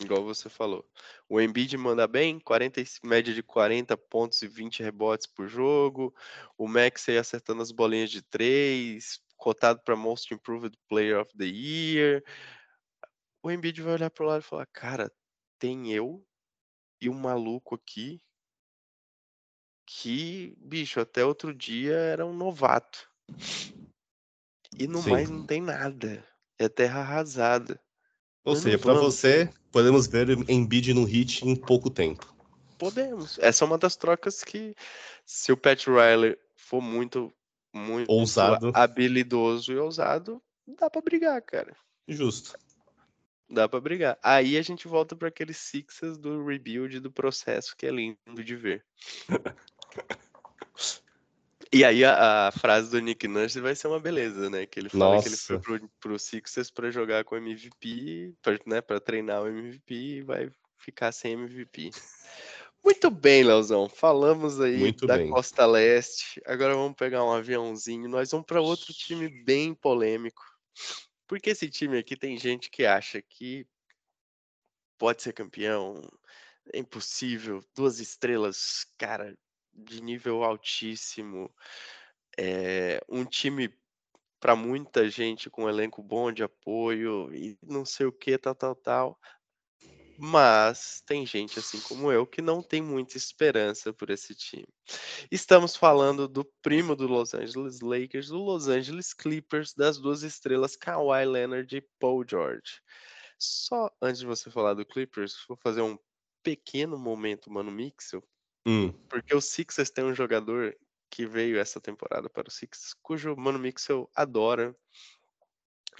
Igual você falou. O Embiid manda bem, 40, média de 40 pontos e 20 rebotes por jogo. O Maxey acertando as bolinhas de três, cotado para Most Improved Player of the Year. O Embiid vai olhar pro lado e falar: Cara, tem eu e um maluco aqui que, bicho, até outro dia era um novato. E no Sim. mais não tem nada. É terra arrasada. Ou seja, para você, podemos ver Embiid no hit em pouco tempo. Podemos. Essa é uma das trocas que, se o Pat Riley for muito, muito ousado, habilidoso e ousado, dá para brigar, cara. Justo. Dá para brigar. Aí a gente volta para aqueles Sixers do rebuild do processo que é lindo de ver. E aí a, a, frase do Nick Nurse vai ser uma beleza, né? Que ele fala Nossa. que ele foi pro, pro Sixers para jogar com MVP, pra, né, para treinar o MVP e vai ficar sem MVP. Muito bem, Leozão. Falamos aí Muito da bem. Costa Leste. Agora vamos pegar um aviãozinho. Nós vamos para outro time bem polêmico. Porque esse time aqui tem gente que acha que pode ser campeão, é impossível, duas estrelas, cara, de nível altíssimo, é, um time para muita gente com um elenco bom de apoio e não sei o que, tal, tal, tal. Mas tem gente assim como eu que não tem muita esperança por esse time. Estamos falando do primo do Los Angeles Lakers, do Los Angeles Clippers, das duas estrelas Kawhi Leonard e Paul George. Só antes de você falar do Clippers, vou fazer um pequeno momento, mano, Mixel, Hum. Porque o Sixers tem um jogador que veio essa temporada para o Sixers, cujo Mano Mixel adora.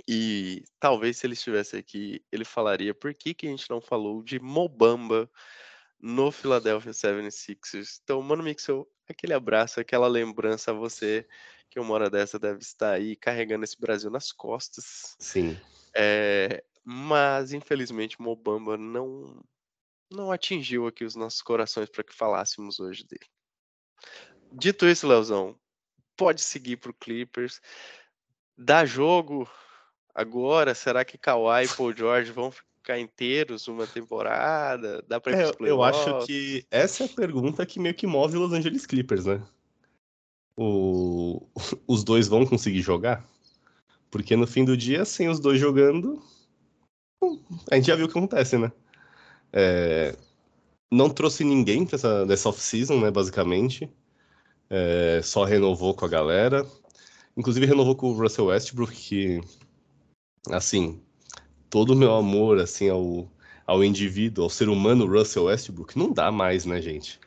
E talvez se ele estivesse aqui, ele falaria por que, que a gente não falou de Mobamba no Philadelphia 76ers. Então, Mano Mixel, aquele abraço, aquela lembrança a você que uma hora dessa deve estar aí carregando esse Brasil nas costas. Sim. É, mas, infelizmente, Mobamba não não atingiu aqui os nossos corações para que falássemos hoje dele. Dito isso, Leozão, pode seguir para o Clippers. Dá jogo agora? Será que Kawhi e Paul George vão ficar inteiros uma temporada? Dá para é, Eu acho que essa é a pergunta que meio que move os Los Angeles Clippers, né? O... Os dois vão conseguir jogar? Porque no fim do dia, sem os dois jogando, a gente já viu o que acontece, né? É, não trouxe ninguém dessa, dessa off-season, né, basicamente. É, só renovou com a galera. Inclusive renovou com o Russell Westbrook, que, assim, todo o meu amor, assim, ao, ao indivíduo, ao ser humano Russell Westbrook, não dá mais, né, gente?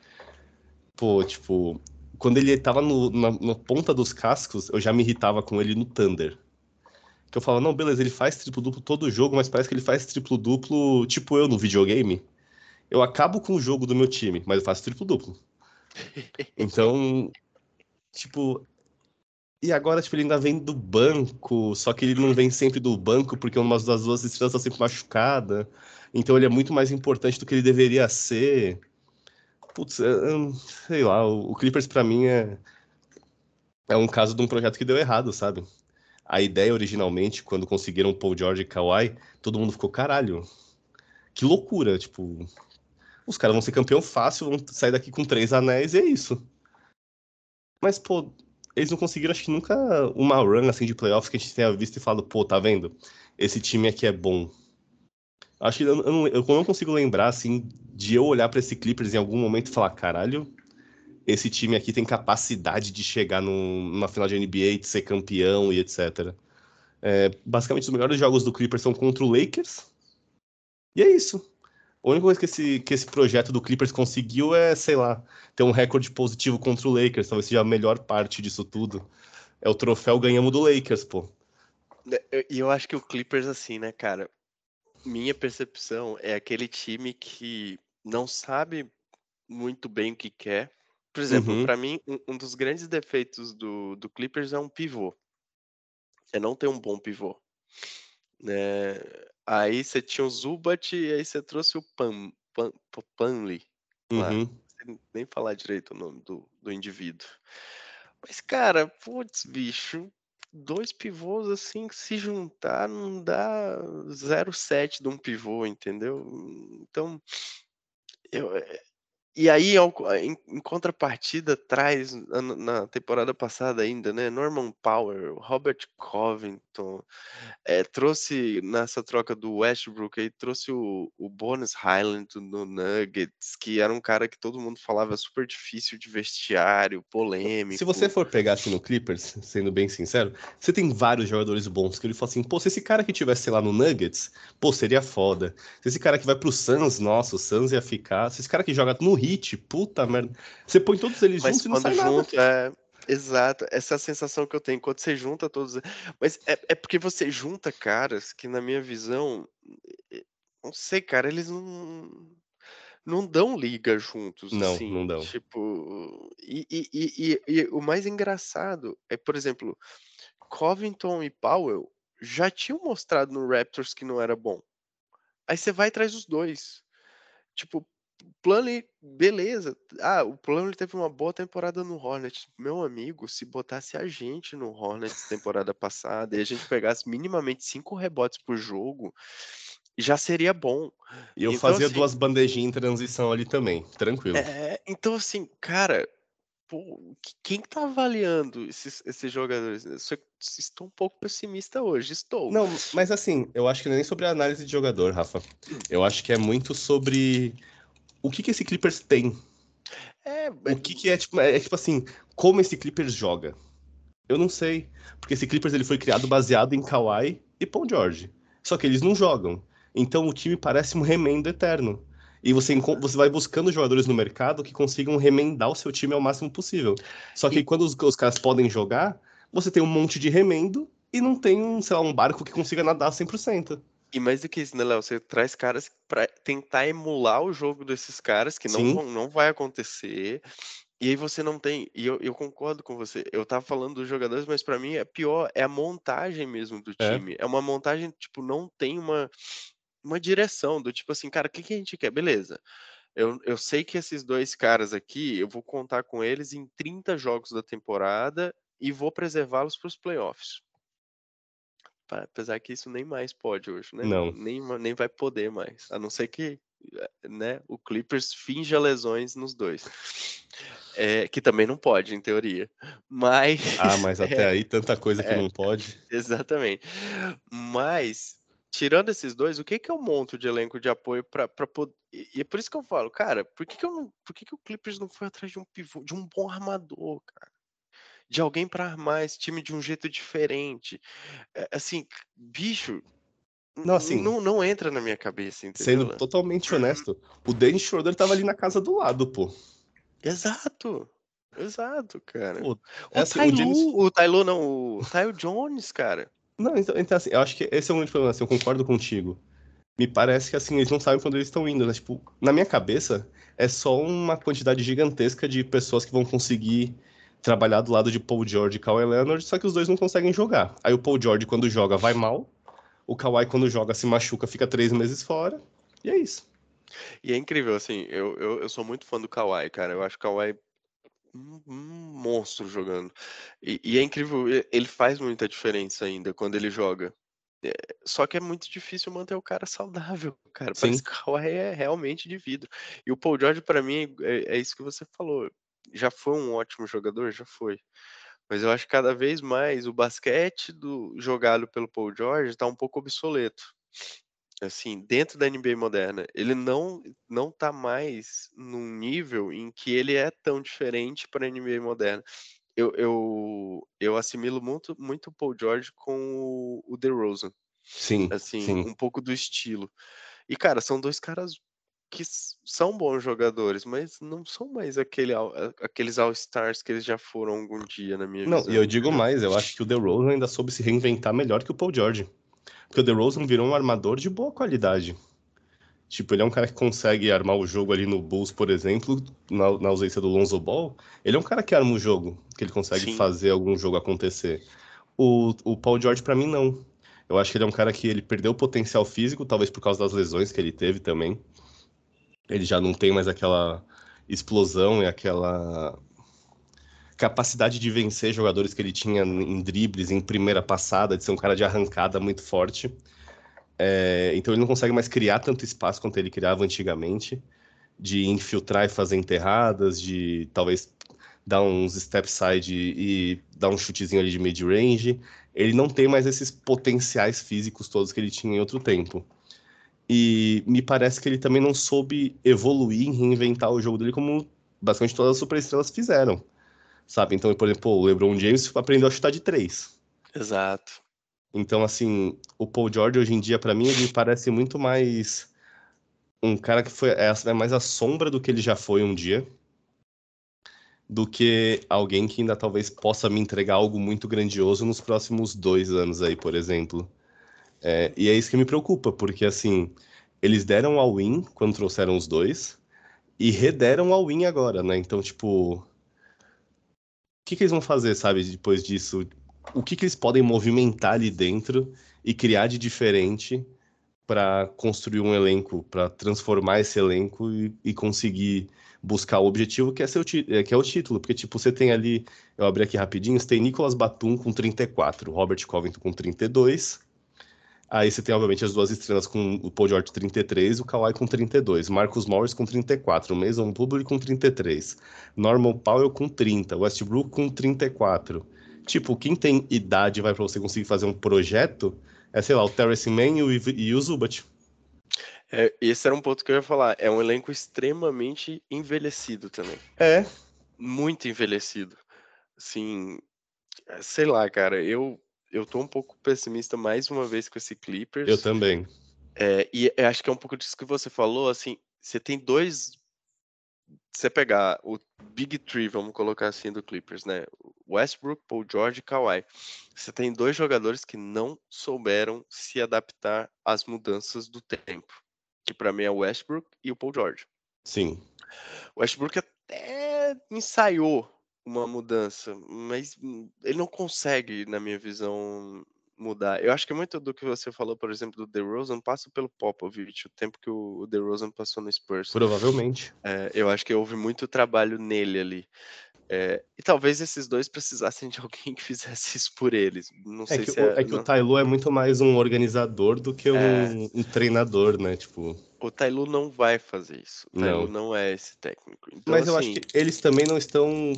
Pô, tipo, quando ele tava no, na, na ponta dos cascos, eu já me irritava com ele no Thunder que eu falo, não, beleza, ele faz triplo-duplo todo jogo, mas parece que ele faz triplo-duplo tipo eu no videogame. Eu acabo com o jogo do meu time, mas eu faço triplo-duplo. Então, tipo, E agora, tipo, ele ainda vem do banco, só que ele não vem sempre do banco, porque uma das duas estrelas está sempre machucada. Então ele é muito mais importante do que ele deveria ser. Putz, é, é, sei lá, o Clippers para mim é, é um caso de um projeto que deu errado, sabe? A ideia originalmente, quando conseguiram Paul George e Kawhi, todo mundo ficou, caralho, que loucura, tipo, os caras vão ser campeão fácil, vão sair daqui com três anéis e é isso. Mas, pô, eles não conseguiram, acho que nunca uma run assim de playoffs que a gente tenha visto e falado, pô, tá vendo? Esse time aqui é bom. Acho que eu, eu, não, eu não consigo lembrar, assim, de eu olhar para esse Clippers em algum momento e falar, caralho, esse time aqui tem capacidade de chegar num, numa final de NBA, de ser campeão e etc. É, basicamente, os melhores jogos do Clippers são contra o Lakers. E é isso. A única coisa que esse, que esse projeto do Clippers conseguiu é, sei lá, ter um recorde positivo contra o Lakers. Talvez seja a melhor parte disso tudo. É o troféu ganhamos do Lakers, pô. É, e eu acho que o Clippers, assim, né, cara? Minha percepção é aquele time que não sabe muito bem o que quer. Por exemplo, uhum. para mim, um, um, dos grandes defeitos do, do Clippers é um pivô. É não ter um bom pivô. Né? Aí você tinha o Zubat e aí você trouxe o Pan, Pan, Panley. Uhum. Nem falar direito o nome do, do indivíduo. Mas, cara, putz, bicho, dois pivôs assim, se juntar, não dá 0,7 de um pivô, entendeu? Então, eu, é, e aí, em, em contrapartida, traz na, na temporada passada ainda, né? Norman Power, Robert Covington, é, trouxe nessa troca do Westbrook aí, trouxe o, o Bonus Highland no Nuggets, que era um cara que todo mundo falava super difícil de vestiário, polêmico. Se você for pegar assim no Clippers, sendo bem sincero, você tem vários jogadores bons que ele fala assim, pô, se esse cara que tivesse lá no Nuggets, pô, seria foda. Se esse cara que vai pro Suns, nossa, o Suns ia ficar. Se esse cara que joga no Rio hit, puta merda. Você põe todos eles Mas juntos e não sai junto, nada. É... Exato, essa é a sensação que eu tenho quando você junta todos. Mas é, é porque você junta caras que, na minha visão, não sei, cara, eles não, não dão liga juntos. Não, assim, não dão. Tipo, e, e, e, e, o mais engraçado é, por exemplo, Covington e Powell já tinham mostrado no Raptors que não era bom. Aí você vai atrás dos dois. Tipo, Plano, beleza. Ah, o Plano teve uma boa temporada no Hornets. Meu amigo, se botasse a gente no Hornets temporada passada e a gente pegasse minimamente cinco rebotes por jogo, já seria bom. E eu então, fazia assim, duas bandejinhas em transição ali também, tranquilo. É, então, assim, cara, pô, quem tá avaliando esses, esses jogadores? Eu estou um pouco pessimista hoje, estou. Não, mas assim, eu acho que não é nem sobre a análise de jogador, Rafa. Eu acho que é muito sobre o que, que esse Clippers tem? É, o que, que é tipo, é, é tipo assim, como esse Clippers joga? Eu não sei, porque esse Clippers ele foi criado baseado em Kawhi e Paul George. Só que eles não jogam. Então o time parece um remendo eterno. E você, você vai buscando jogadores no mercado que consigam remendar o seu time ao máximo possível. Só que e... quando os, os caras podem jogar, você tem um monte de remendo e não tem, um, sei lá, um barco que consiga nadar 100%. E mais do que isso, né, Léo? Você traz caras para tentar emular o jogo desses caras, que não, não vai acontecer. E aí você não tem. E eu, eu concordo com você. Eu tava falando dos jogadores, mas para mim é pior, é a montagem mesmo do é. time. É, é uma montagem, tipo, não tem uma, uma direção do tipo assim, cara, o que, que a gente quer? Beleza. Eu, eu sei que esses dois caras aqui, eu vou contar com eles em 30 jogos da temporada e vou preservá-los para os playoffs. Apesar que isso nem mais pode hoje, né? Não. Nem, nem vai poder mais. A não ser que eh, né, o Clippers finja lesões nos dois. É, que também não pode, em teoria. Mas. Ah, mas até é, aí tanta coisa que é, não pode. Exatamente. Mas, tirando esses dois, o que, que eu monto de elenco de apoio para poder. E é por isso que eu falo, cara, por que, que, eu não, por que, que o Clippers não foi atrás de um pivô, de um bom armador, cara? De alguém para armar esse time de um jeito diferente. É, assim, bicho, não, assim, não, não entra na minha cabeça, entendeu? Sendo totalmente honesto, o Dennis Schroeder tava ali na casa do lado, pô. Exato. Exato, cara. Pô, é o, assim, Tylu, o, James... o Tylu não, o Tyler Jones, cara. Não, então, então, assim, eu acho que esse é o único problema, assim, eu concordo contigo. Me parece que, assim, eles não sabem quando eles estão indo, né? Tipo, na minha cabeça, é só uma quantidade gigantesca de pessoas que vão conseguir trabalhar do lado de Paul George e Kawhi Leonard, só que os dois não conseguem jogar. Aí o Paul George, quando joga, vai mal. O Kawhi, quando joga, se machuca, fica três meses fora. E é isso. E é incrível, assim, eu, eu, eu sou muito fã do Kawhi, cara. Eu acho o Kawhi um, monstro jogando. E, e é incrível, ele faz muita diferença ainda quando ele joga. É, só que é muito difícil manter o cara saudável, cara. Parece Sim. que o Kawhi é realmente de vidro. E o Paul George, pra mim, é, é isso que você falou. Já foi um ótimo jogador? Já foi. Mas eu acho que cada vez mais o basquete do jogado pelo Paul George tá um pouco obsoleto. Assim, dentro da NBA moderna, ele não não tá mais num nível em que ele é tão diferente para a NBA moderna. Eu, eu, eu assimilo muito, muito o Paul George com o, o DeRozan, Sim, assim, sim. um pouco do estilo. E, cara, são dois caras que são bons jogadores, mas não são mais aquele, aqueles All-Stars que eles já foram algum dia, na minha Não, visão. e eu digo mais, eu acho que o DeRozan ainda soube se reinventar melhor que o Paul George. Porque o DeRozan virou um armador de boa qualidade. Tipo, ele é um cara que consegue armar o jogo ali no Bulls, por exemplo, na, na ausência do Lonzo Ball. Ele é um cara que arma o jogo, que ele consegue Sim. fazer algum jogo acontecer. O, o Paul George, pra mim, não. Eu acho que ele é um cara que ele perdeu o potencial físico, talvez por causa das lesões que ele teve também. Ele já não tem mais aquela explosão e aquela capacidade de vencer jogadores que ele tinha em dribles, em primeira passada, de ser um cara de arrancada muito forte. É, então ele não consegue mais criar tanto espaço quanto ele criava antigamente, de infiltrar e fazer enterradas, de talvez dar uns step side e, dar um chutezinho ali de mid range. Ele não tem mais esses potenciais físicos todos que ele tinha em outro tempo. E me parece que ele também não soube evoluir reinventar o jogo dele como basicamente todas as superestrelas fizeram. Sabe? Então, por exemplo, o LeBron James aprendeu a chutar de três. Exato. Então, assim, o Paul George hoje em dia, pra mim, ele parece muito mais um cara que foi é, é mais a sombra do que ele já foi um dia, do que alguém que ainda talvez possa me entregar algo muito grandioso nos próximos dois anos aí, por exemplo. É, e é isso que me preocupa, porque assim, eles deram ao win quando trouxeram os dois e rederam ao win agora, né? Então, tipo, o que que eles vão fazer, sabe, depois disso? O que que eles podem movimentar ali dentro e criar de diferente para construir um elenco, para transformar esse elenco e, e conseguir buscar o objetivo que é, seu, é, que é o título. Porque, tipo, você tem ali, eu abri aqui rapidinho, você tem Nicolas Batum com 34, Robert Covington com 32. Aí você tem, obviamente, as duas estrelas com o Paul George 33, o Kawhi com 32, Marcus Morris com 34, Mason Plumlee com 33, Norman Powell com 30, Westbrook com 34. Tipo, quem tem idade vai para você conseguir fazer um projeto é, sei lá, o Terrence Mann e o, e o Zubat. É, esse era um ponto que eu ia falar. É um elenco extremamente envelhecido também. É, Muito envelhecido. Assim, é, sei lá, cara, eu, eu tô um pouco pessimista mais uma vez com esse Clippers. eu também. É, e acho que é um pouco disso que você falou, assim, você tem dois. Se você pegar o Big Three, vamos colocar assim, do Clippers, né? Westbrook, Paul George e Kawhi. Você tem dois jogadores que não souberam se adaptar às mudanças do tempo. Que pra mim é o Westbrook e o Paul George. Sim. O Westbrook até ensaiou uma mudança, mas hum, ele não consegue, na minha visão, mudar. Eu acho que muito do que você falou, por exemplo, do DeRozan passa pelo Popovich, o tempo que o o DeRozan passou no Spurs. Provavelmente. É, eu acho que houve muito trabalho nele ali. É, e talvez esses dois precisassem de alguém que fizesse isso por eles. Não É sei que, se o, é, é que o não- Tyloo é muito mais um organizador do que um, É. um treinador, né? Tipo, o Tailu não vai fazer isso. O Tailu Não. não é esse técnico. Então, mas eu assim, acho que eles também não estão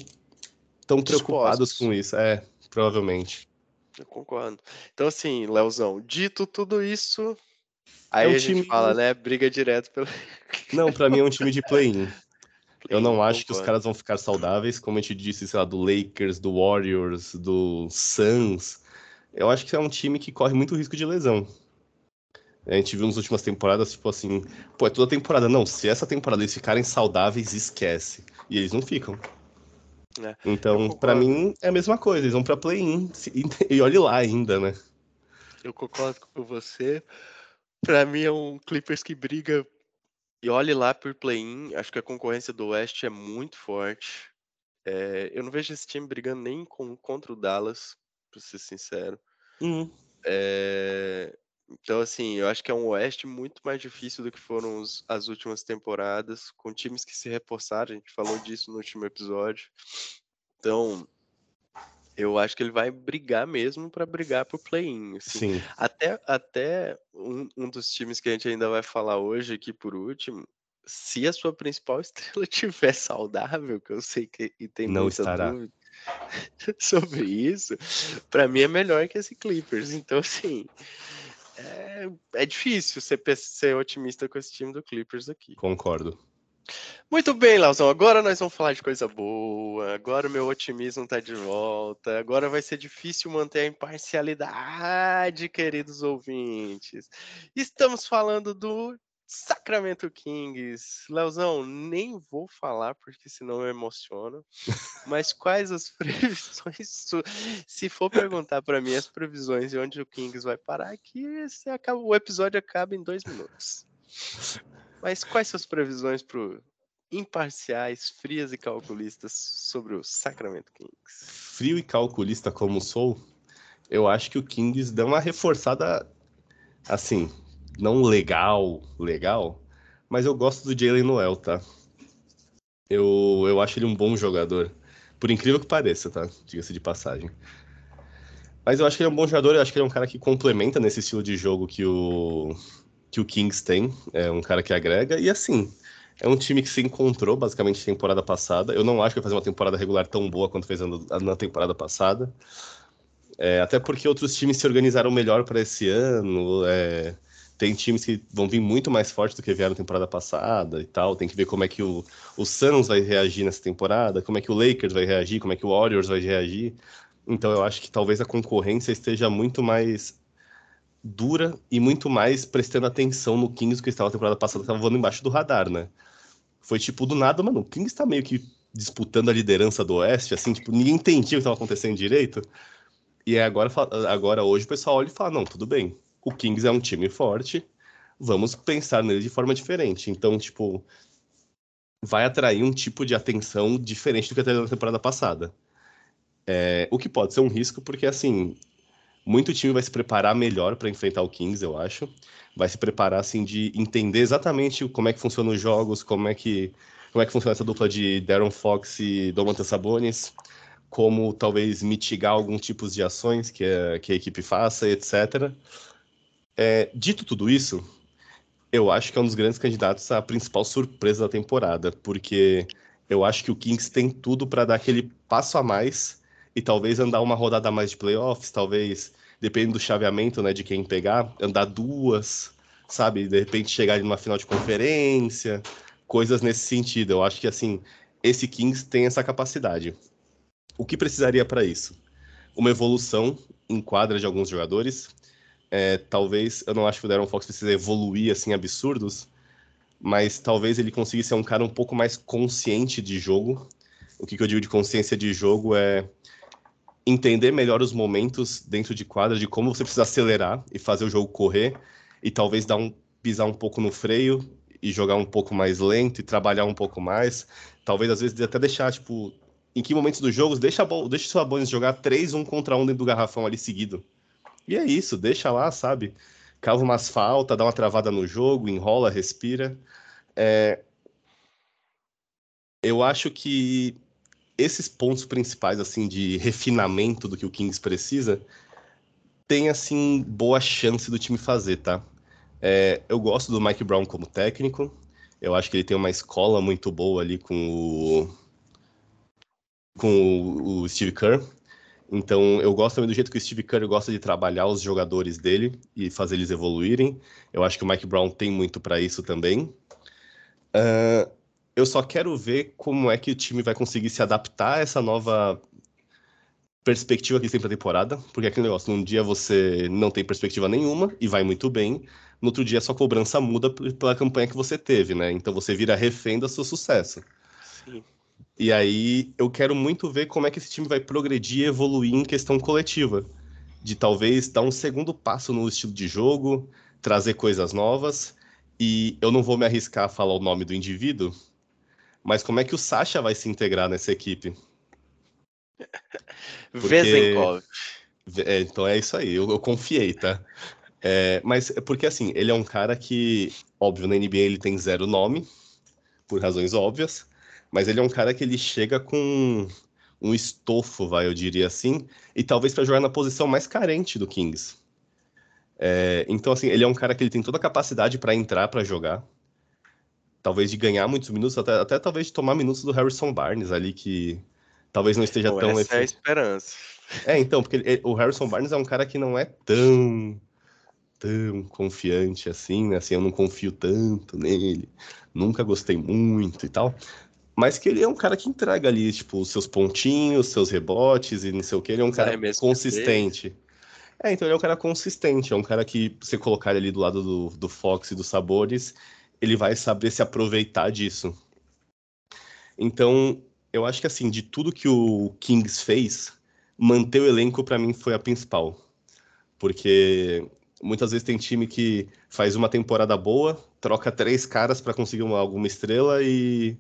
tão preocupados com isso. É, provavelmente. Eu concordo. Então, assim, Leozão, dito tudo isso, aí um a gente fala, né? Briga direto pelo. Não, pra mim é um time de play-in. Eu não acho que os caras vão ficar saudáveis, como a gente disse, sei lá, do Lakers, do Warriors, do Suns. Eu acho que é um time que corre muito risco de lesão. A gente viu nas últimas temporadas, tipo assim, pô, é toda temporada. Não, se essa temporada eles ficarem saudáveis, esquece. E eles não ficam. É, eu Então, pra mim, é a mesma coisa. Eles vão pra play-in. E olhe lá ainda, né? Eu concordo com você. Pra mim é um Clippers que briga. E olhe lá por play-in. Acho que a concorrência do Oeste é muito forte. É, eu não vejo esse time brigando nem com, contra o Dallas, pra ser sincero. Uhum. É, então, assim, eu acho que é um Oeste muito mais difícil do que foram os- as últimas temporadas, com times que se reforçaram, a gente falou disso no último episódio. Então, eu acho que ele vai brigar mesmo para brigar pro play-in. assim. Sim. Até, até um, um dos times que a gente ainda vai falar hoje aqui por último, se a sua principal estrela tiver saudável, que eu sei que e tem Não muita estará. dúvida sobre isso, para mim é melhor que esse Clippers. Então, assim, é, é difícil ser, ser otimista com esse time do Clippers aqui. Concordo. Muito bem, Lauzão. Agora nós vamos falar de coisa boa. Agora o meu otimismo tá de volta. Agora vai ser difícil manter a imparcialidade, queridos ouvintes. Estamos falando do Sacramento Kings. Leozão, nem vou falar porque senão eu emociono. Mas quais as previsões? Se for perguntar para mim as previsões de onde o Kings vai parar, esse acaba- o episódio acaba em dois minutos. Mas quais suas previsões pro imparciais, frias e calculistas sobre o Sacramento Kings? Frio e calculista como sou, eu acho que o Kings dá uma reforçada, assim, não legal, legal, mas eu gosto do Jalen Noel, tá? Eu, eu acho ele um bom jogador. Por incrível que pareça, tá? Diga-se de passagem. Mas eu acho que ele é um bom jogador, eu acho que ele é um cara que complementa nesse estilo de jogo que o, que o Kings tem. É um cara que agrega. E assim, é um time que se encontrou basicamente temporada passada. Eu não acho que vai fazer uma temporada regular tão boa quanto fez na temporada passada. É, até porque outros times se organizaram melhor para esse ano. é, tem times que vão vir muito mais fortes do que vieram temporada passada e tal. Tem que ver como é que o, o Suns vai reagir nessa temporada, como é que o Lakers vai reagir, como é que o Warriors vai reagir. Então eu acho que talvez a concorrência esteja muito mais dura e muito mais prestando atenção no Kings que estava temporada passada, estava voando embaixo do radar, né? Foi tipo do nada, mano, o Kings tá meio que disputando a liderança do Oeste, assim, tipo, ninguém entendia o que estava acontecendo direito. E agora, agora hoje o pessoal olha e fala, não, tudo bem, o Kings é um time forte, vamos pensar nele de forma diferente. Então, tipo, vai atrair um tipo de atenção diferente do que atraiu na temporada passada. É, o que pode ser um risco, porque assim, muito time vai se preparar melhor para enfrentar o Kings, eu acho. Vai se preparar assim de entender exatamente como é que funcionam os jogos, como é que como é que funciona essa dupla de Darren Fox e Domantas Sabonis, como talvez mitigar alguns tipos de ações que a, que a equipe faça, etc. É, dito tudo isso, eu acho que é um dos grandes candidatos à principal surpresa da temporada, porque eu acho que o Kings tem tudo para dar aquele passo a mais e talvez andar uma rodada a mais de playoffs, talvez, dependendo do chaveamento, né, de quem pegar, andar duas, sabe, de repente chegar numa final de conferência, coisas nesse sentido. Eu acho que assim, esse Kings tem essa capacidade. O que precisaria para isso? Uma evolução em quadra de alguns jogadores. É, talvez, eu não acho que o Darren Fox precisa evoluir assim absurdos, mas talvez ele consiga ser um cara um pouco mais consciente de jogo. O que, que eu digo de consciência de jogo é entender melhor os momentos dentro de quadra, de como você precisa acelerar e fazer o jogo correr, e talvez dar um pisar um pouco no freio e jogar um pouco mais lento e trabalhar um pouco mais. Talvez às vezes até deixar, tipo, em que momentos dos jogos, deixa, deixa o Sabonis jogar 3 um contra um dentro do garrafão ali seguido. E é isso, deixa lá, sabe? Cava umas faltas, dá uma travada no jogo, enrola, respira. É, Eu acho que esses pontos principais, assim, de refinamento do que o Kings precisa, tem, assim, boa chance do time fazer, tá? É, eu gosto do Mike Brown como técnico. Eu acho que ele tem uma escola muito boa ali com o, com o, Steve Kerr. Então, eu gosto também do jeito que o Steve Kerr gosta de trabalhar os jogadores dele e fazer eles evoluírem. Eu acho que o Mike Brown tem muito para isso também. Ah, eu só quero ver como é que o time vai conseguir se adaptar a essa nova perspectiva que eles têm para a temporada, porque é aquele negócio, num dia você não tem perspectiva nenhuma e vai muito bem, no outro dia sua cobrança muda pela campanha que você teve, né? Então você vira refém do seu sucesso. Sim. E aí eu quero muito ver como é que esse time vai progredir e evoluir em questão coletiva. De talvez dar um segundo passo no estilo de jogo, trazer coisas novas. E eu não vou me arriscar a falar o nome do indivíduo, mas como é que o Sasha vai se integrar nessa equipe? Vezenkov. É, então é isso aí, eu, eu confiei, tá? É, mas é porque assim, ele é um cara que, óbvio, na NBA ele tem zero nome, por razões óbvias, mas ele é um cara que ele chega com um estofo, vai, eu diria assim, e talvez para jogar na posição mais carente do Kings. É, então, assim, ele é um cara que ele tem toda a capacidade para entrar para jogar, talvez de ganhar muitos minutos, até, até talvez de tomar minutos do Harrison Barnes ali, que talvez não esteja tão... Essa é a esperança. É, então, porque ele, o Harrison Barnes é um cara que não é tão tão confiante assim, né? Assim, eu não confio tanto nele, nunca gostei muito e tal. Mas que ele é um cara que entrega ali, tipo, os seus pontinhos, seus rebotes e não sei o que. Ele é um cara é consistente. É, então ele é um cara consistente. É um cara que, você colocar ele ali do lado do, do Fox e dos Sabores, ele vai saber se aproveitar disso. Então, eu acho que, assim, de tudo que o Kings fez, manter o elenco, para mim, foi a principal. Porque muitas vezes tem time que faz uma temporada boa, troca três caras para conseguir uma, alguma estrela e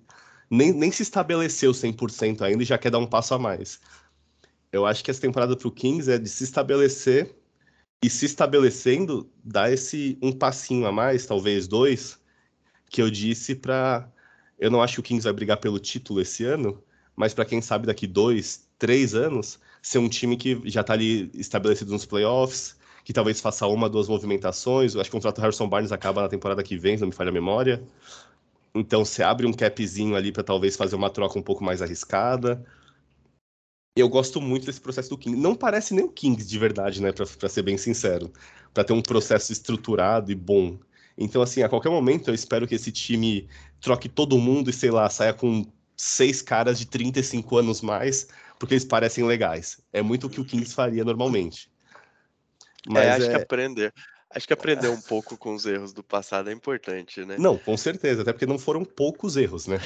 nem, nem se estabeleceu 100% ainda e já quer dar um passo a mais. Eu acho que essa temporada para o Kings é de se estabelecer e se estabelecendo, dar esse um passinho a mais, talvez dois, que eu disse para. Eu não acho que o Kings vai brigar pelo título esse ano, mas para quem sabe daqui dois, três anos, ser um time que já está ali estabelecido nos playoffs, que talvez faça uma, duas movimentações. Eu acho que o contrato do Harrison Barnes acaba na temporada que vem, se não me falha a memória. Então você abre um capzinho ali para talvez fazer uma troca um pouco mais arriscada. Eu gosto muito desse processo do King. Não parece nem o Kings de verdade, né? Para ser bem sincero. Para ter um processo estruturado e bom. Então, assim, a qualquer momento eu espero que esse time troque todo mundo e, sei lá, saia com seis caras de 35 anos mais, porque eles parecem legais. É muito o que o Kings faria normalmente. É, Mas é, acho é... que aprender. Acho que aprender um pouco com os erros do passado é importante, né? Não, com certeza, até porque não foram poucos erros, né?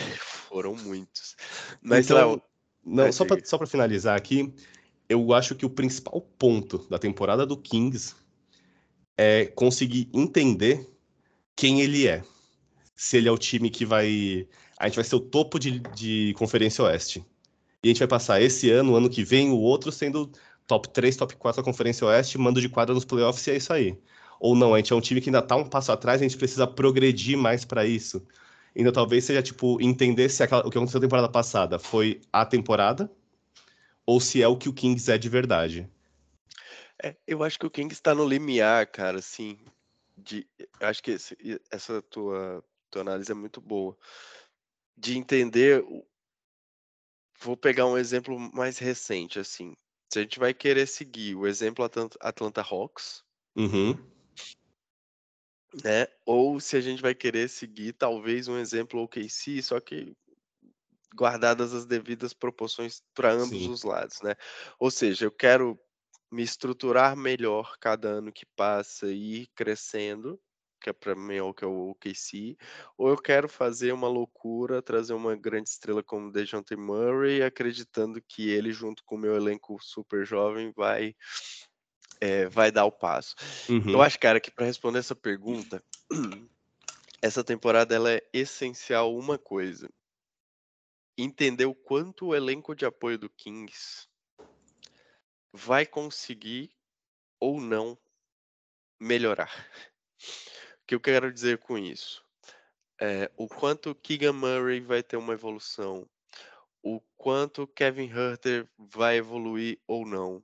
foram muitos. Mas, então, Léo, não, só para só finalizar aqui, eu acho que o principal ponto da temporada do Kings é conseguir entender quem ele é. Se ele é o time que vai. A gente vai ser o topo de, de Conferência Oeste. E a gente vai passar esse ano, o ano que vem, o outro sendo top 3, top 4 da Conferência Oeste, mando de quadra nos playoffs e é isso aí. Ou não, a gente é um time que ainda tá um passo atrás, a gente precisa progredir mais para isso. Então talvez seja, tipo, entender se aquela, o que aconteceu na temporada passada foi a temporada ou se é o que o Kings é de verdade. É, eu acho que o Kings está no limiar, cara, assim, de, acho que esse, essa tua, tua análise é muito boa, de entender, vou pegar um exemplo mais recente, assim, se a gente vai querer seguir o exemplo Atlanta, Atlanta Hawks, uhum. Né? Ou se a gente vai querer seguir talvez um exemplo OKC, só que guardadas as devidas proporções para ambos Sim. os lados, né? Ou seja, eu quero me estruturar melhor cada ano que passa e ir crescendo, que é para mim é o que é o OKC, ou eu quero fazer uma loucura, trazer uma grande estrela como DeJounte Murray, acreditando que ele junto com o meu elenco super jovem vai é, vai dar o passo. Uhum. Eu acho, cara, que para responder essa pergunta, essa temporada ela é essencial uma coisa: entender o quanto o elenco de apoio do Kings vai conseguir ou não melhorar. O que eu quero dizer com isso? É, o quanto Keegan Murray vai ter uma evolução, o quanto Kevin Herter vai evoluir ou não,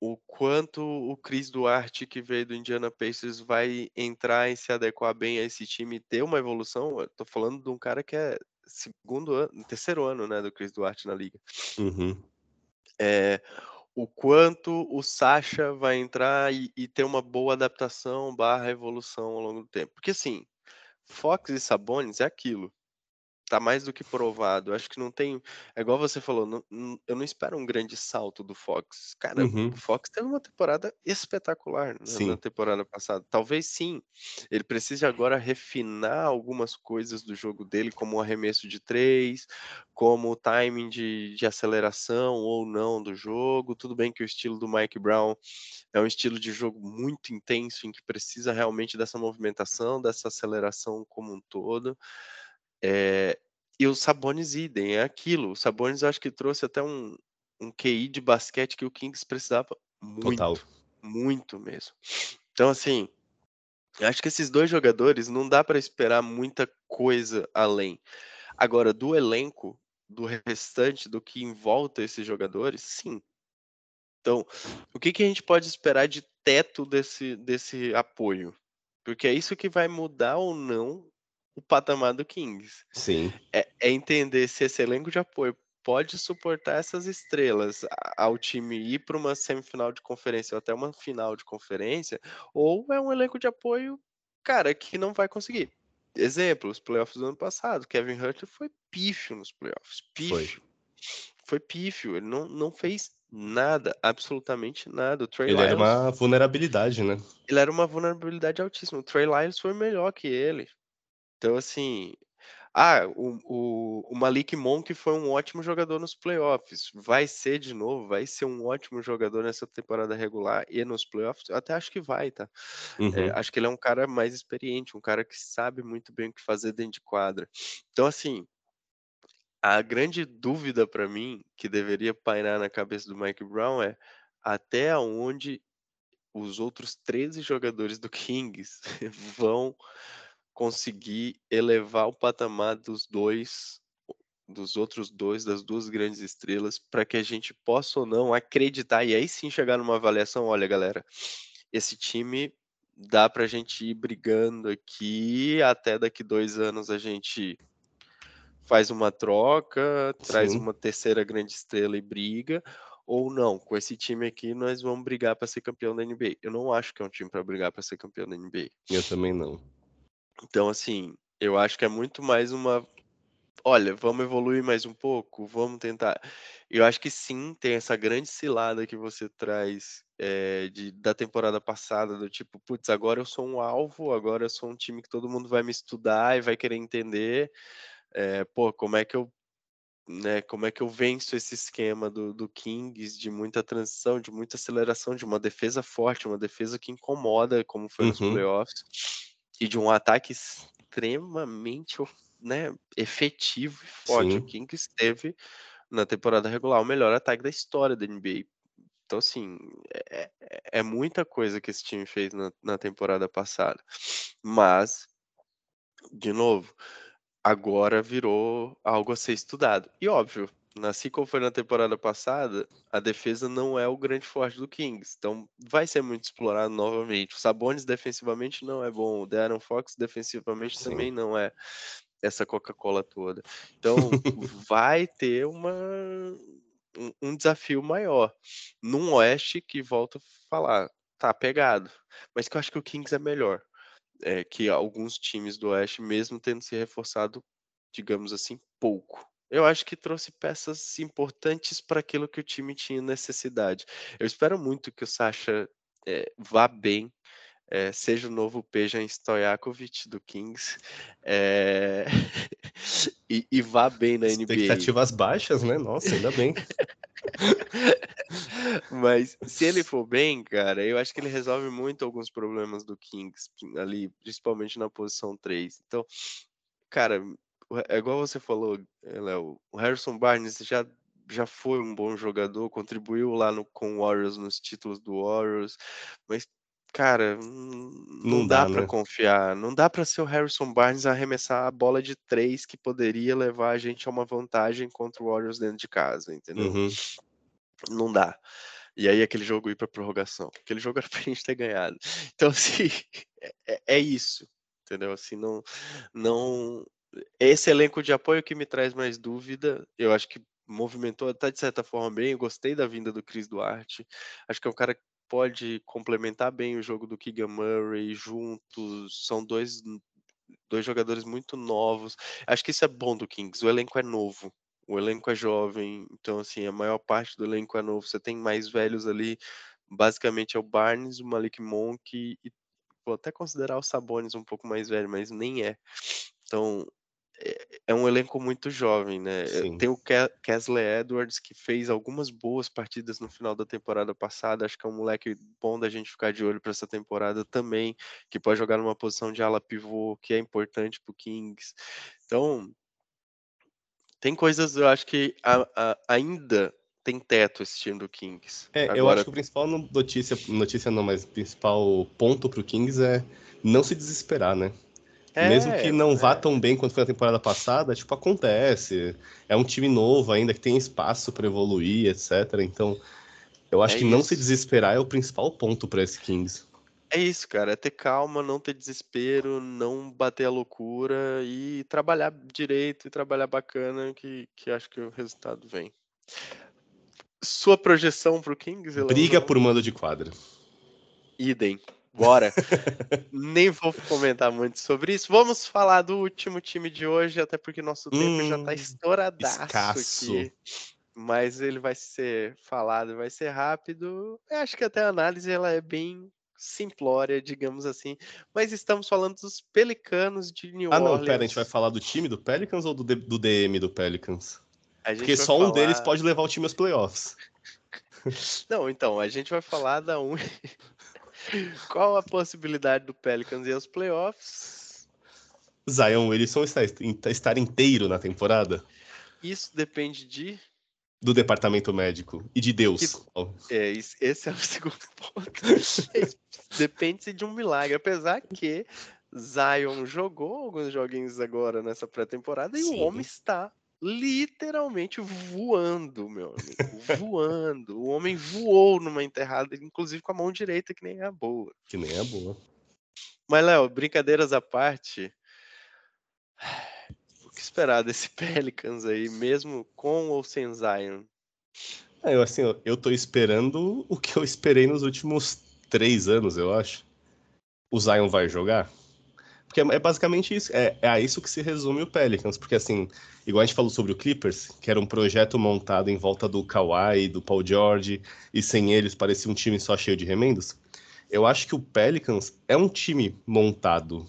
o quanto o Chris Duarte, que veio do Indiana Pacers, vai entrar e se adequar bem a esse time e ter uma evolução. Eu tô falando de um cara que é segundo ano, terceiro ano, né, do Chris Duarte na liga. Uhum. É, o quanto o Sasha vai entrar e, e, ter uma boa adaptação barra evolução ao longo do tempo. Porque assim, Fox e Sabonis é aquilo tá mais do que provado. Eu acho que não tem. É igual você falou, não, não, eu não espero um grande salto do Fox. Cara, uhum. o Fox teve uma temporada espetacular né, na temporada passada. Talvez sim. Ele precise agora refinar algumas coisas do jogo dele, como o arremesso de três, como o timing de, de aceleração ou não do jogo. Tudo bem que o estilo do Mike Brown é um estilo de jogo muito intenso, em que precisa realmente dessa movimentação, dessa aceleração como um todo. É, e o Sabonis idem, é aquilo. O Sabonis acho que trouxe até um, um QI de basquete que o Kings precisava muito, Total. muito mesmo. Então, assim, acho que esses dois jogadores não dá para esperar muita coisa além. Agora, do elenco, do restante, do que envolta esses jogadores, sim. Então, o que, que a gente pode esperar de teto desse, desse apoio? Porque é isso que vai mudar ou não o patamar do Kings. Sim. É, é entender se esse elenco de apoio pode suportar essas estrelas ao time ir para uma semifinal de conferência ou até uma final de conferência, ou é um elenco de apoio, cara, que não vai conseguir. Exemplo, os playoffs do ano passado, Kevin Hurt foi pífio nos playoffs, pífio. Foi, foi pífio, ele não, não fez nada, absolutamente nada. O Trey ele Lyles, era uma vulnerabilidade, né? Ele era uma vulnerabilidade altíssima. O Trey Lyles foi melhor que ele. Então, assim, ah, o, o, o Malik Monk foi um ótimo jogador nos playoffs. Vai ser de novo, vai ser um ótimo jogador nessa temporada regular e nos playoffs. Eu até acho que vai, tá? É, uhum. É, acho que ele é um cara mais experiente, um cara que sabe muito bem o que fazer dentro de quadra. Então, assim, a grande dúvida para mim que deveria pairar na cabeça do Mike Brown é até onde os outros 13 jogadores do Kings vão conseguir elevar o patamar dos dois, dos outros dois, das duas grandes estrelas, para que a gente possa ou não acreditar e aí sim chegar numa avaliação. Olha, galera, esse time dá para a gente ir brigando aqui até daqui dois anos a gente faz uma troca, traz uma terceira grande estrela e briga, ou não, com esse time aqui nós vamos brigar para ser campeão da NBA. Eu não acho que é um time para brigar para ser campeão da NBA. Eu também não. Então, assim, eu acho que é muito mais uma. Olha, vamos evoluir mais um pouco, vamos tentar. Eu acho que sim, tem essa grande cilada que você traz é, de, da temporada passada, do tipo, putz, agora eu sou um alvo, agora eu sou um time que todo mundo vai me estudar e vai querer entender. É, pô, como é que eu né, como é que eu venço esse esquema do, do Kings de muita transição, de muita aceleração, de uma defesa forte, uma defesa que incomoda, como foi uhum. nos playoffs e de um ataque extremamente né, efetivo e forte. Sim. O Kings teve na temporada regular o melhor ataque da história da NBA. Então, assim, é, é, é muita coisa que esse time fez na, na temporada passada. Mas, de novo, agora virou algo a ser estudado. E óbvio, Assim como foi na temporada passada, a defesa não é o grande forte do Kings. Então vai ser muito explorado novamente. O Sabonis defensivamente não é bom. O Darren Fox defensivamente Sim. também não é essa Coca-Cola toda. Então vai ter uma, um, um, desafio maior. Num Oeste que volta a falar, tá pegado. Mas que eu acho que o Kings é melhor. É, que alguns times do Oeste, mesmo tendo se reforçado, digamos assim, pouco eu acho que trouxe peças importantes para aquilo que o time tinha necessidade. Eu espero muito que o Sasha é, vá bem, é, seja o novo Pejan Stojakovic do Kings é, e, e, vá bem na NBA. Expectativas baixas, né? Nossa, ainda bem. Mas se ele for bem, cara, eu acho que ele resolve muito alguns problemas do Kings ali, principalmente na posição 3. Então, cara, é igual você falou, eh, Léo, o Harrison Barnes já, já foi um bom jogador, contribuiu lá no, com o Warriors nos títulos do Warriors, mas, cara, não, não dá, dá para né? confiar. Não dá para ser o Harrison Barnes arremessar a bola de três que poderia levar a gente a uma vantagem contra o Warriors dentro de casa, entendeu? Uhum. Não dá. E aí aquele jogo ir para prorrogação. Aquele jogo era pra gente ter ganhado. Então, assim, é, é isso entendeu? Assim, não, não, esse elenco de apoio que me traz mais dúvida, eu acho que movimentou até de certa forma bem. Eu gostei da vinda do Chris Duarte. Acho que é um cara que pode complementar bem o jogo do Keegan Murray juntos. São dois, dois jogadores muito novos. Acho que isso é bom do Kings. O elenco é novo. O elenco é jovem, então assim, a maior parte do elenco é novo. Você tem mais velhos ali, basicamente é o Barnes, o Malik Monk e vou até considerar o Sabonis um pouco mais velho, mas nem é. Então, é, é um elenco muito jovem, né? Sim. Tem o Kesley Edwards, que fez algumas boas partidas no final da temporada passada. Acho que é um moleque bom da gente ficar de olho para essa temporada também, que pode jogar numa posição de ala pivô, que é importante para o Kings. Então, tem coisas, eu acho que a, a, ainda tem teto esse time do Kings. É, Agora... eu acho que o principal notícia, notícia não, mas o principal ponto pro Kings é não se desesperar, né? É, Mesmo que não vá é. tão bem quanto foi na temporada passada, tipo, acontece. É um time novo ainda que tem espaço para evoluir, etc. Então, eu acho é que isso. não se desesperar é o principal ponto para esse Kings. É isso, cara. É ter calma, não ter desespero, não bater a loucura e trabalhar direito e trabalhar bacana, que, que acho que o resultado vem. Sua projeção pro Kings? Briga por mando de quadra. Idem. Bora. Nem vou comentar muito sobre isso. Vamos falar do último time de hoje, até porque nosso tempo hum, já tá hum, estouradaço escasso. aqui. Mas ele vai ser falado, vai ser rápido. Eu acho que até a análise ela é bem simplória, digamos assim. Mas estamos falando dos Pelicanos de New Orleans. Ah, não, pera, a gente vai falar do time do Pelicans ou do, do DM do Pelicans? Porque só falar... um deles pode levar o time aos playoffs. Não, então, a gente vai falar da um. Qual a possibilidade do Pelicans ir aos playoffs? Zion Wilson está, estar inteiro na temporada? Isso depende de. Do departamento médico e de Deus. Que... É, esse é o segundo ponto. depende de um milagre. Apesar que Zion jogou alguns joguinhos agora nessa pré-temporada e o homem está literalmente voando, meu amigo. voando. O homem voou numa enterrada, inclusive com a mão direita, que nem é a boa. Que nem é boa. Mas, Léo, brincadeiras à parte. O que esperar desse Pelicans aí, mesmo com ou sem Zion? É, eu, assim, eu tô esperando o que eu esperei nos últimos três anos, eu acho. O Zion vai jogar? Porque é basicamente isso, é, é a isso que se resume o Pelicans, porque assim, igual a gente falou sobre o Clippers, que era um projeto montado em volta do Kawhi, do Paul George, e sem eles parecia um time só cheio de remendos. Eu acho que o Pelicans é um time montado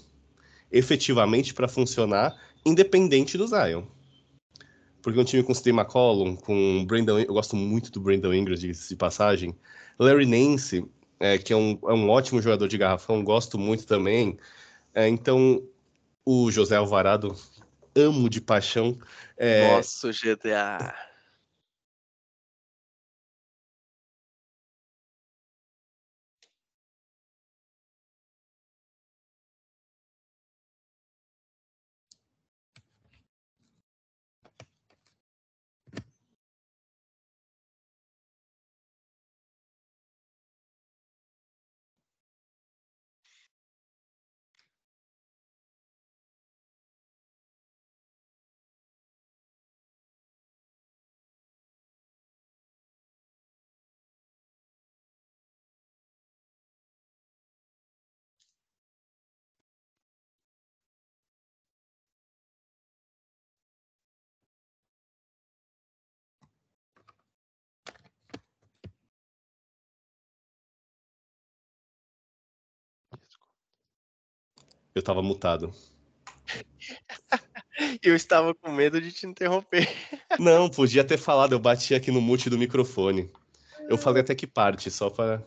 efetivamente para funcionar independente do Zion. Porque um time com Steve McCollum, com Brandon, eu gosto muito do Brandon Ingram, de passagem. Larry Nance, é, que é um, é um ótimo jogador de garrafão, gosto muito também. É, então, o José Alvarado, amo de paixão. É... Nosso GTA. Eu tava mutado. eu estava com medo de te interromper. Não, podia ter falado, eu bati aqui no mute do microfone. Eu falei até que parte, só para.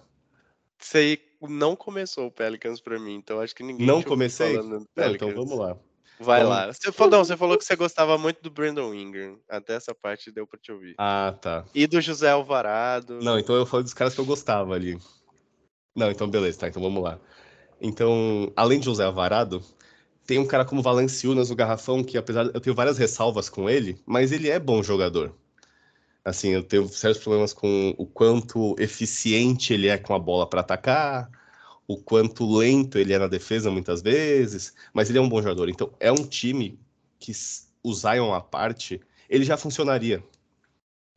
Isso aí não começou o Pelicans pra mim, então acho que ninguém. Não comecei? Não, então vamos lá. Vai então... lá. Você falou, não, você falou que você gostava muito do Brandon Ingram. Até essa parte deu pra te ouvir. Ah, tá. E do José Alvarado. Não, então eu falei dos caras que eu gostava ali. Não, então beleza, tá. Então vamos lá. Então, além de José Alvarado, tem um cara como Valanciunas no garrafão que, apesar eu tenho várias ressalvas com ele, mas ele é bom jogador. Assim, eu tenho certos problemas com o quanto eficiente ele é com a bola para atacar, o quanto lento ele é na defesa muitas vezes, mas ele é um bom jogador. Então, é um time que o Zion à parte, ele já funcionaria.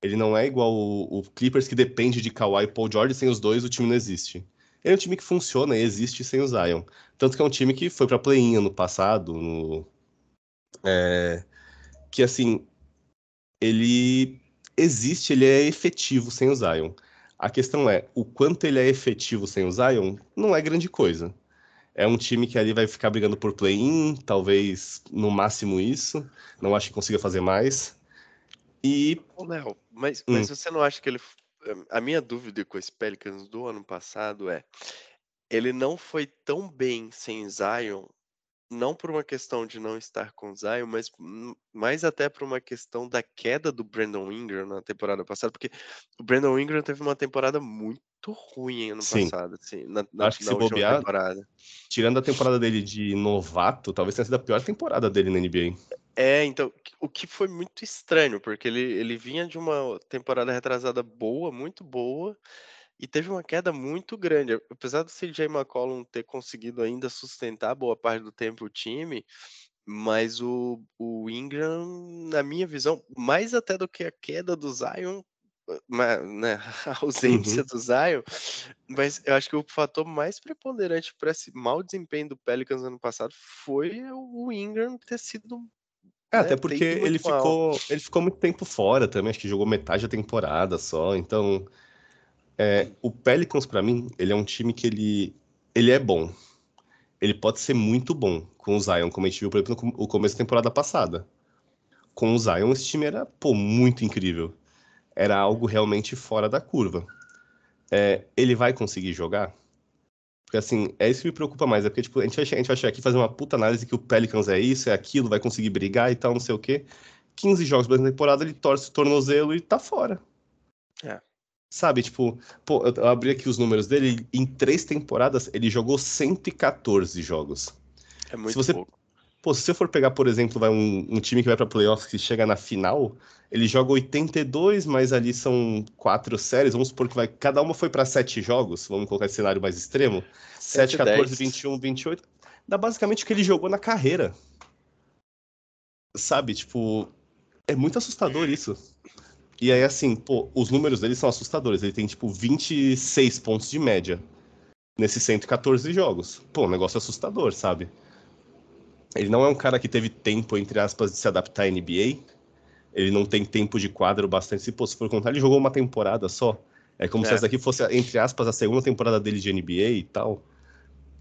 Ele não é igual o, o Clippers que depende de Kawhi e Paul George, sem os dois o time não existe é um time que funciona e existe sem o Zion. Tanto que é um time que foi para play-in ano passado, no, é, que assim, ele existe, ele é efetivo sem o Zion. A questão é, o quanto ele é efetivo sem o Zion não é grande coisa. É um time que ali vai ficar brigando por play-in, talvez no máximo isso. Não acho que consiga fazer mais. E. Léo, mas, mas hum. você não acha que ele a minha dúvida com esse Pelicans do ano passado é, ele não foi tão bem sem Zion não por uma questão de não estar com Zion, mas mais até por uma questão da queda do Brandon Ingram na temporada passada, porque o Brandon Ingram teve uma temporada muito ruim ano Sim. passado, assim, na, na, Acho que se bobear, temporada. tirando a temporada dele de novato, talvez tenha sido a pior temporada dele na NBA. É, então, o que foi muito estranho, porque ele, ele vinha de uma temporada retrasada boa, muito boa, e teve uma queda muito grande. Apesar do CJ McCollum ter conseguido ainda sustentar boa parte do tempo o time, mas o, o Ingram, na minha visão, mais até do que a queda do Zion, né, a ausência uhum. do Zion, mas eu acho que o fator mais preponderante para esse mau desempenho do Pelicans ano passado foi o Ingram ter sido é, até né, porque ele ficou, ele ficou muito tempo fora também, acho que jogou metade da temporada só, então é, o Pelicans, para mim, ele é um time que ele, ele é bom. Ele pode ser muito bom com o Zion, como a gente viu, por exemplo, no começo da temporada passada. Com o Zion, esse time era, pô, muito incrível. Era algo realmente fora da curva. É, ele vai conseguir jogar? Porque, assim, é isso que me preocupa mais. É porque, tipo, a gente vai, a gente vai chegar aqui fazer uma puta análise que o Pelicans é isso, é aquilo, vai conseguir brigar e tal, não sei o quê. 15 jogos da temporada, ele torce o tornozelo e tá fora. É. Sabe, tipo, pô, eu abri aqui os números dele, em três temporadas ele jogou 114 jogos. É muito se você, pouco. Pô, se você for pegar, por exemplo, vai um, um time que vai pra playoffs que chega na final, ele joga 82, mas ali são quatro séries, vamos supor que vai, cada uma foi para sete jogos, vamos colocar esse cenário mais extremo, 7, 14, 10. 21, 28, dá basicamente o que ele jogou na carreira. Sabe, tipo, é muito assustador isso. E aí, assim, pô, os números dele são assustadores. Ele tem, tipo, 26 pontos de média nesses 114 jogos. Pô, um negócio assustador, sabe? Ele não é um cara que teve tempo, entre aspas, de se adaptar à NBA. Ele não tem tempo de quadro bastante. Se, pô, se for contar, ele jogou uma temporada só. É como é. se essa daqui fosse, entre aspas, a segunda temporada dele de NBA e tal.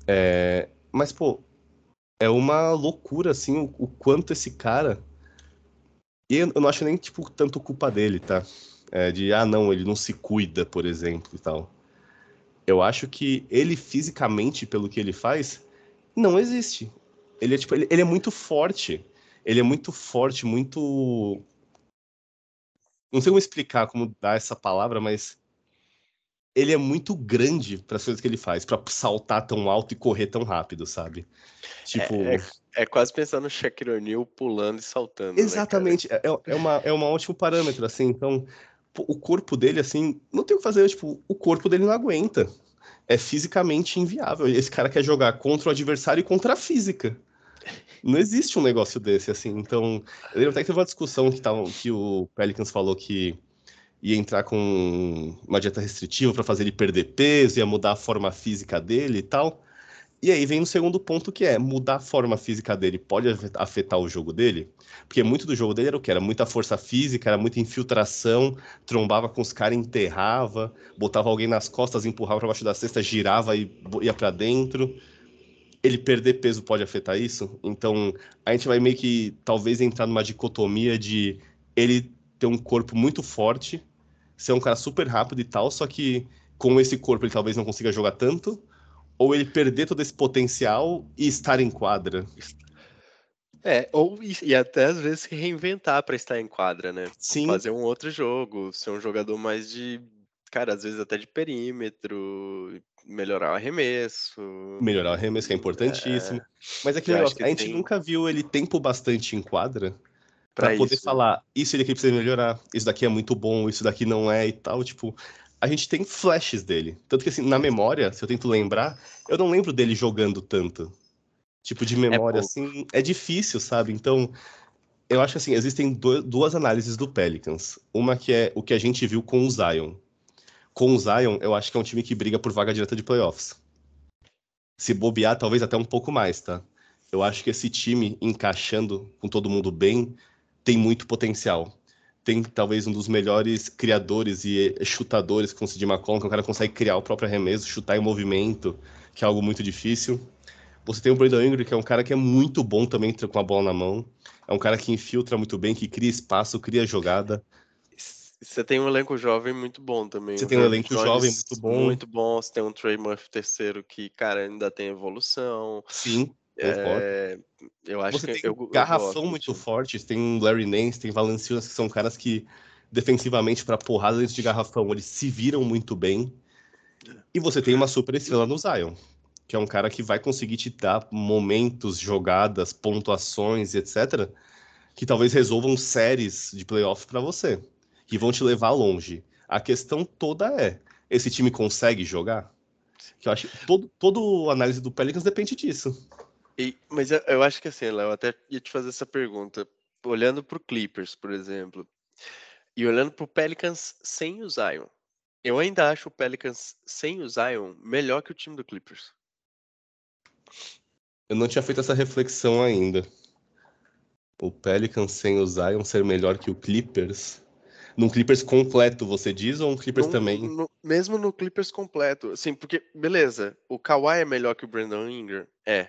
É... Mas, pô, é uma loucura, assim, o, o quanto esse cara e eu não acho nem, tipo, tanto culpa dele, tá? É, de, ah, não, ele não se cuida, por exemplo, e tal. Eu acho que ele, fisicamente, pelo que ele faz, não existe. Ele é, tipo, ele, ele é muito forte. Ele é muito forte, muito... Não sei como explicar, como dar essa palavra, mas ele é muito grande para as coisas que ele faz, para saltar tão alto e correr tão rápido, sabe? Tipo. É, é, é quase pensando no Shaquille O'Neal pulando e saltando. Né, Exatamente. Né, é, é, uma, é um ótimo parâmetro, assim. Então, o corpo dele, assim, não tem o que fazer. Tipo, o corpo dele não aguenta. É fisicamente inviável. Esse cara quer jogar contra o adversário e contra a física. Não existe um negócio desse, assim. Então, eu lembro até que teve uma discussão que, tava, que o Pelicans falou que ia entrar com uma dieta restritiva para fazer ele perder peso, ia mudar a forma física dele e tal. E aí vem o segundo ponto que é mudar a forma física dele pode afetar o jogo dele, porque muito do jogo dele era o que era muita força física, era muita infiltração, trombava com os caras, enterrava, botava alguém nas costas, empurrava para baixo da cesta, girava e ia para dentro. Ele perder peso pode afetar isso? Então, a gente vai meio que talvez entrar numa dicotomia de ele ter um corpo muito forte, ser um cara super rápido e tal, só que com esse corpo ele talvez não consiga jogar tanto, ou ele perder todo esse potencial e estar em quadra. É, ou e até às vezes se reinventar para estar em quadra, né? Sim. Fazer um outro jogo, ser um jogador mais de, cara, às vezes até de perímetro, melhorar o arremesso. Melhorar o arremesso, que é importantíssimo. É... Mas é que, negócio, que a gente tem... nunca viu ele tempo bastante em quadra para poder falar isso ele aqui precisa melhorar, isso daqui é muito bom, isso daqui não é e tal, tipo, a gente tem flashes dele. Tanto que assim, na memória, se eu tento lembrar, eu não lembro dele jogando tanto. Tipo de é memória é assim, é difícil, sabe? Então, eu acho que assim, existem duas análises do Pelicans. Uma que é o que a gente viu com o Zion. Com o Zion, eu acho que é um time que briga por vaga direta de playoffs. Se bobear, talvez até um pouco mais, tá? Eu acho que esse time encaixando com todo mundo bem, tem muito potencial. Tem talvez um dos melhores criadores e chutadores com o Sid McCollum, que o cara consegue criar o próprio arremesso, chutar em movimento, que é algo muito difícil. Você tem o Brandon Ingram, que é um cara que é muito bom também com a bola na mão. É um cara que infiltra muito bem, que cria espaço, cria jogada. Você tem um elenco jovem muito bom também. Você tem um elenco jovem muito bom. Muito bom. Você tem um Trey Murphy terceiro que, cara, ainda tem evolução. Sim. É, eu acho Você que tem eu, um garrafão eu muito time. forte, tem Larry Nance, tem Valanciunas, que são caras que defensivamente para porrada dentro de garrafão, eles se viram muito bem. E você tem uma super estrela no Zion, que é um cara que vai conseguir te dar momentos, jogadas, pontuações, etc, que talvez resolvam séries de playoff para você, que vão te levar longe. A questão toda é, esse time consegue jogar? Que eu acho que todo, todo análise do Pelicans depende disso. E, mas eu, eu acho que assim, Léo, até ia te fazer essa pergunta. Olhando pro Clippers, por exemplo, e olhando pro Pelicans sem o Zion, eu ainda acho o Pelicans sem o Zion melhor que o time do Clippers. Eu não tinha feito essa reflexão ainda. O Pelicans sem o Zion ser melhor que o Clippers? Num Clippers completo, você diz, ou um Clippers Num- também? no- mesmo no Clippers completo, assim, porque, beleza, o Kawhi é melhor que o Brandon Ingram? É.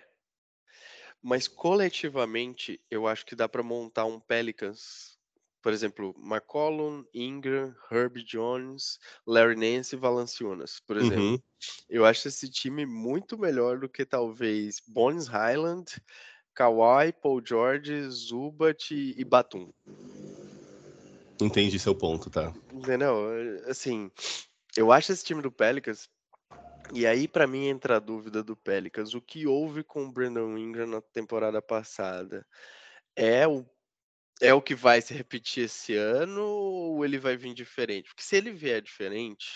Mas coletivamente, eu acho que dá pra montar um Pelicans, por exemplo, McCollum, Ingram, Herb Jones, Larry Nance e Valanciunas, por exemplo. Uhum. Eu acho esse time muito melhor do que talvez Bones Highland, Kawhi, Paul George, Zubat e Batum. Entendi seu ponto, tá? Entendeu? Assim, eu acho esse time do Pelicans. E aí, pra mim, entra a dúvida do Pelicans. O que houve com o Brandon Ingram na temporada passada? É o, é o que vai se repetir esse ano ou ele vai vir diferente? Porque se ele vier diferente,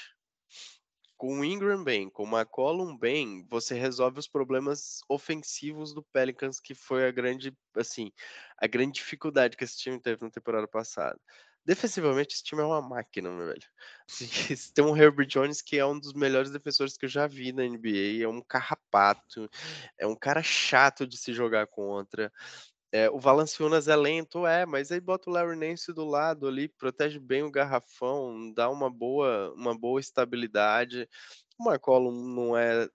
com o Ingram bem, com o McCollum bem, você resolve os problemas ofensivos do Pelicans, que foi a grande, assim, a grande dificuldade que esse time teve na temporada passada. Defensivamente, esse time é uma máquina, meu velho. Tem um Herbert Jones que é um dos melhores defensores que eu já vi na NBA. É um carrapato, é um cara chato de se jogar contra. É, o Valanciunas é lento, é, mas aí bota o Larry Nance do lado ali, protege bem o garrafão, dá uma boa, uma boa estabilidade. O McCollum não é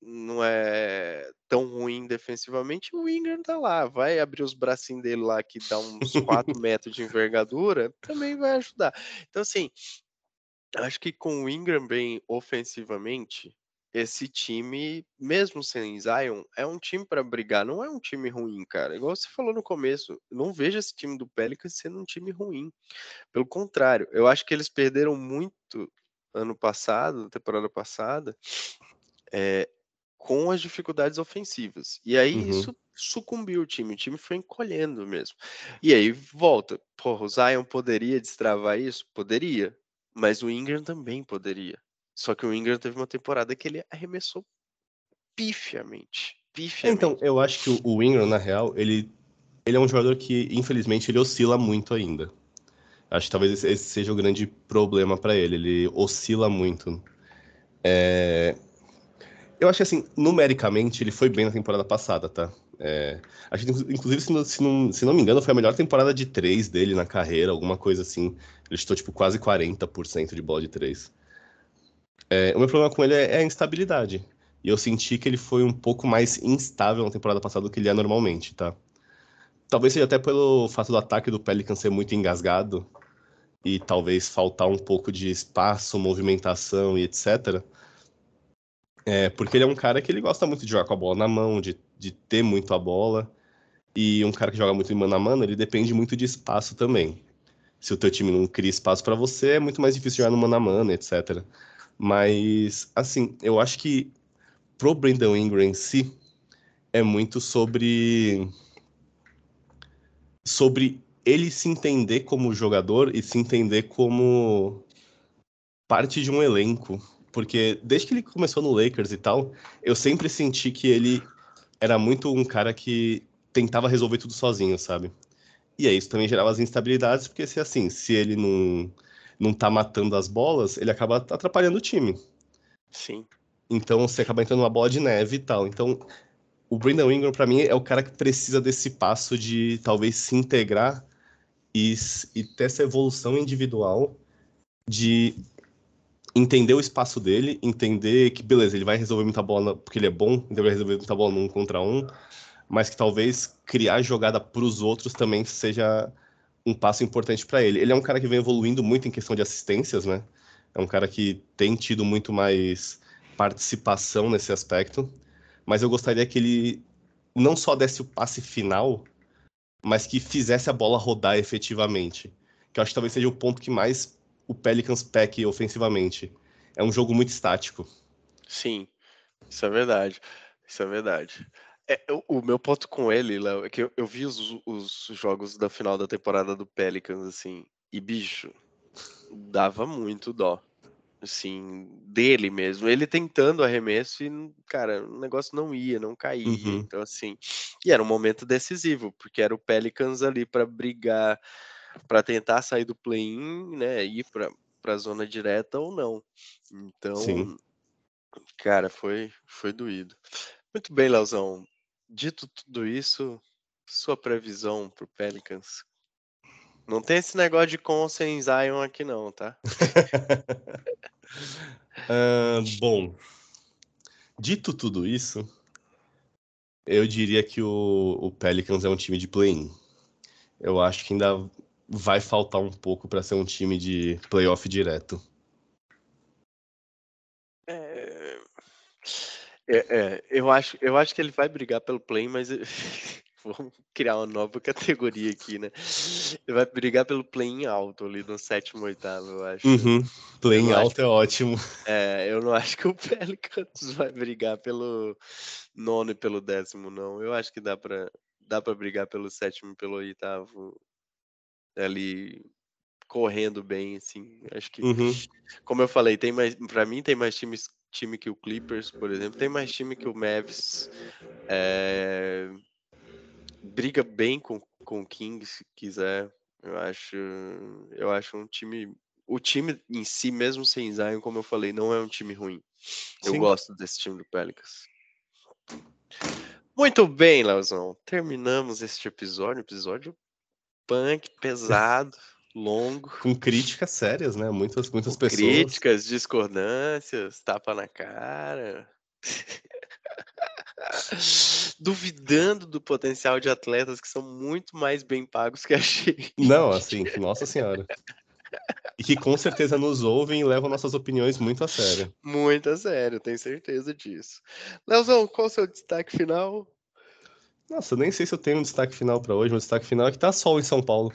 não é tão ruim defensivamente, o Ingram tá lá, vai abrir os bracinhos dele lá que dá uns 4 metros de envergadura, também vai ajudar. Então, assim, acho que com o Ingram bem ofensivamente, esse time, mesmo sem Zion, é um time para brigar, não é um time ruim, cara. Igual você falou no começo, não vejo esse time do Pelicans sendo um time ruim. Pelo contrário, eu acho que eles perderam muito ano passado, na temporada passada, é, com as dificuldades ofensivas. E aí Uhum. isso sucumbiu o time, o time foi encolhendo mesmo. E aí volta, porra, o Zion poderia destravar isso? Poderia, mas o Ingram também poderia. Só que o Ingram teve uma temporada que ele arremessou pifiamente. Pifiamente. Então, eu acho que o- Ingram, na real, ele, ele é um jogador que, infelizmente, ele oscila muito ainda. Acho que talvez esse, esse seja o grande problema para ele. Ele oscila muito. É, Eu acho que, assim, numericamente, ele foi bem na temporada passada, tá? É, Acho inclusive, se não, se, não, se não me engano, foi a melhor temporada de três dele na carreira, alguma coisa assim. Ele chutou, tipo, quase 40% de bola de três. É, o meu problema com ele é, é a instabilidade. E eu senti que ele foi um pouco mais instável na temporada passada do que ele é normalmente, tá? Talvez seja até pelo fato do ataque do Pelican ser muito engasgado e talvez faltar um pouco de espaço, movimentação e etc. É, porque ele é um cara que ele gosta muito de jogar com a bola na mão, de, de ter muito a bola. E um cara que joga muito em mano a mano, ele depende muito de espaço também. Se o teu time não cria espaço para você, é muito mais difícil jogar no mano a mano, etc. Mas, assim, eu acho que pro Brandon Ingram em si, é muito sobre sobre ele se entender como jogador e se entender como parte de um elenco. Porque desde que ele começou no Lakers e tal, eu sempre senti que ele era muito um cara que tentava resolver tudo sozinho, sabe? E aí isso também gerava as instabilidades, porque se assim, se ele não, não tá matando as bolas, ele acaba atrapalhando o time. Sim. Então você acaba entrando numa bola de neve e tal. Então o Brandon Ingram, para mim, é o cara que precisa desse passo de talvez se integrar e, e ter essa evolução individual de entender o espaço dele, entender que, beleza, ele vai resolver muita bola porque ele é bom, ele vai resolver muita bola num contra um, mas que talvez criar jogada para os outros também seja um passo importante para ele. Ele é um cara que vem evoluindo muito em questão de assistências, né? É um cara que tem tido muito mais participação nesse aspecto, mas eu gostaria que ele não só desse o passe final, mas que fizesse a bola rodar efetivamente. Que eu acho que talvez seja o ponto que mais o Pelicans peque ofensivamente. É um jogo muito estático. Sim, isso é verdade. Isso é verdade. É, o, o meu ponto com ele, Léo, é que eu, eu vi os, os jogos da final da temporada do Pelicans, assim, e bicho, dava muito dó assim, dele mesmo. Ele tentando arremesso e, cara, o negócio não ia, não caía. Uhum. Então, assim, e era um momento decisivo, porque era o Pelicans ali para brigar, para tentar sair do play-in, né, ir para para a zona direta ou não. Então, Sim. cara, foi foi doído. Muito bem, Leozão. Dito tudo isso, sua previsão pro Pelicans? Não tem esse negócio de com sem Zion aqui não, tá? Ah, bom, dito tudo isso, eu diria que o, o Pelicans é um time de play-in. Eu acho que ainda vai faltar um pouco para ser um time de playoff direto. É, é, é, eu acho, eu acho que ele vai brigar pelo play, mas vamos criar uma nova categoria aqui, né? Ele vai brigar pelo play alto ali no sétimo, oitavo, eu acho. Uhum. Play Eu alto é ótimo. É, eu não acho que o Pelicans vai brigar pelo nono e pelo décimo, não. Eu acho que dá pra, dá pra brigar pelo sétimo e pelo oitavo ali correndo bem, assim. Acho que, Uhum. como eu falei, tem mais, para mim tem mais times, time que o Clippers, por exemplo, tem mais time que o Mavs. É, briga bem com, com o King, se quiser. Eu acho, eu acho um time. O time em si, mesmo sem Zion, como eu falei, não é um time ruim. Eu Sim. gosto desse time do Pelicans. Muito bem, Leozão. Terminamos este episódio. Episódio punk, pesado, longo. Com críticas sérias, né? Muitas, muitas com pessoas. Críticas, discordâncias, tapa na cara. Duvidando do potencial de atletas que são muito mais bem pagos que a gente. Não, assim, nossa senhora. E que com certeza nos ouvem e levam nossas opiniões muito a sério. Muito a sério, tenho certeza disso. Leozão, qual o seu destaque final? Nossa, nem sei se eu tenho um destaque final para hoje. Meu destaque final é que tá sol em São Paulo.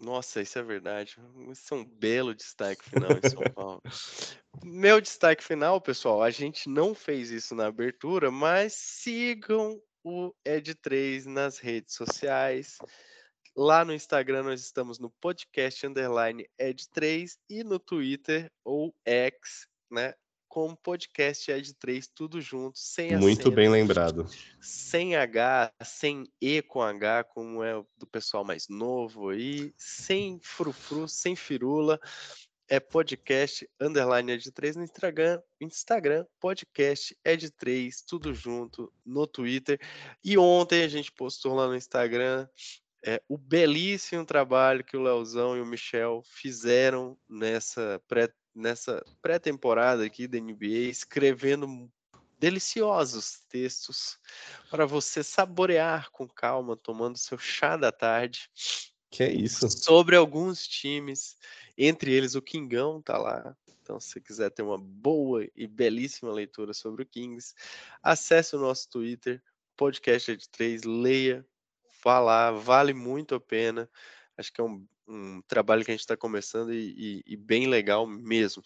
Nossa, isso é verdade. Isso é um belo destaque final em São Paulo. Meu destaque final, pessoal, a gente não fez isso na abertura, mas sigam o Ed3 nas redes sociais. Lá no Instagram nós estamos no podcast underline Ed3 e no Twitter ou X, né? Com podcast Ed3, tudo junto, sem Muito acento bem lembrado. sem H, sem E com H, como é o do pessoal mais novo aí, sem frufru, sem firula, é podcast underline ed 3 no Instagram, Instagram podcast ed 3 tudo junto no Twitter. E ontem a gente postou lá no Instagram é, o belíssimo trabalho que o Leozão e o Michel fizeram nessa pré nessa pré-temporada aqui da NBA, escrevendo deliciosos textos para você saborear com calma, tomando seu chá da tarde, Que é isso? sobre alguns times, entre eles o Kingão tá lá. Então, se você quiser ter uma boa e belíssima leitura sobre o Kings, acesse o nosso Twitter, podcast de 3, leia, vá lá, vale muito a pena. Acho que é um, um trabalho que a gente está começando e, e- e bem legal mesmo.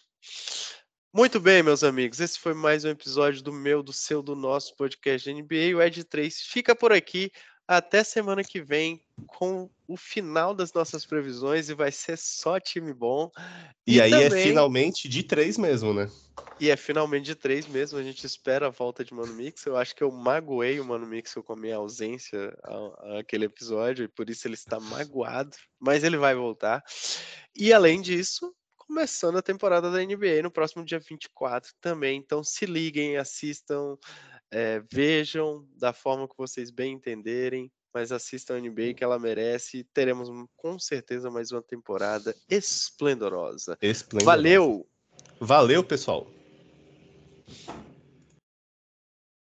Muito bem, meus amigos. Esse foi mais um episódio do meu, do seu, do nosso podcast NBA. O Ed 3 fica por aqui. Até semana que vem com o final das nossas previsões e vai ser só time bom. E, aí é também- finalmente de três mesmo, né? E é finalmente de três mesmo. A gente espera a volta de Mano Mix. Eu acho que eu magoei o Mano Mix com a minha ausência a- àquele episódio, e por isso ele está magoado. Mas ele vai voltar. E além disso, começando a temporada da NBA no próximo dia 24 também. Então se liguem, assistam, eh, vejam da forma que vocês bem entenderem. Mas assistam a NBA que ela merece teremos com certeza mais uma temporada esplendorosa. Esplendoroso. Valeu! Valeu, pessoal.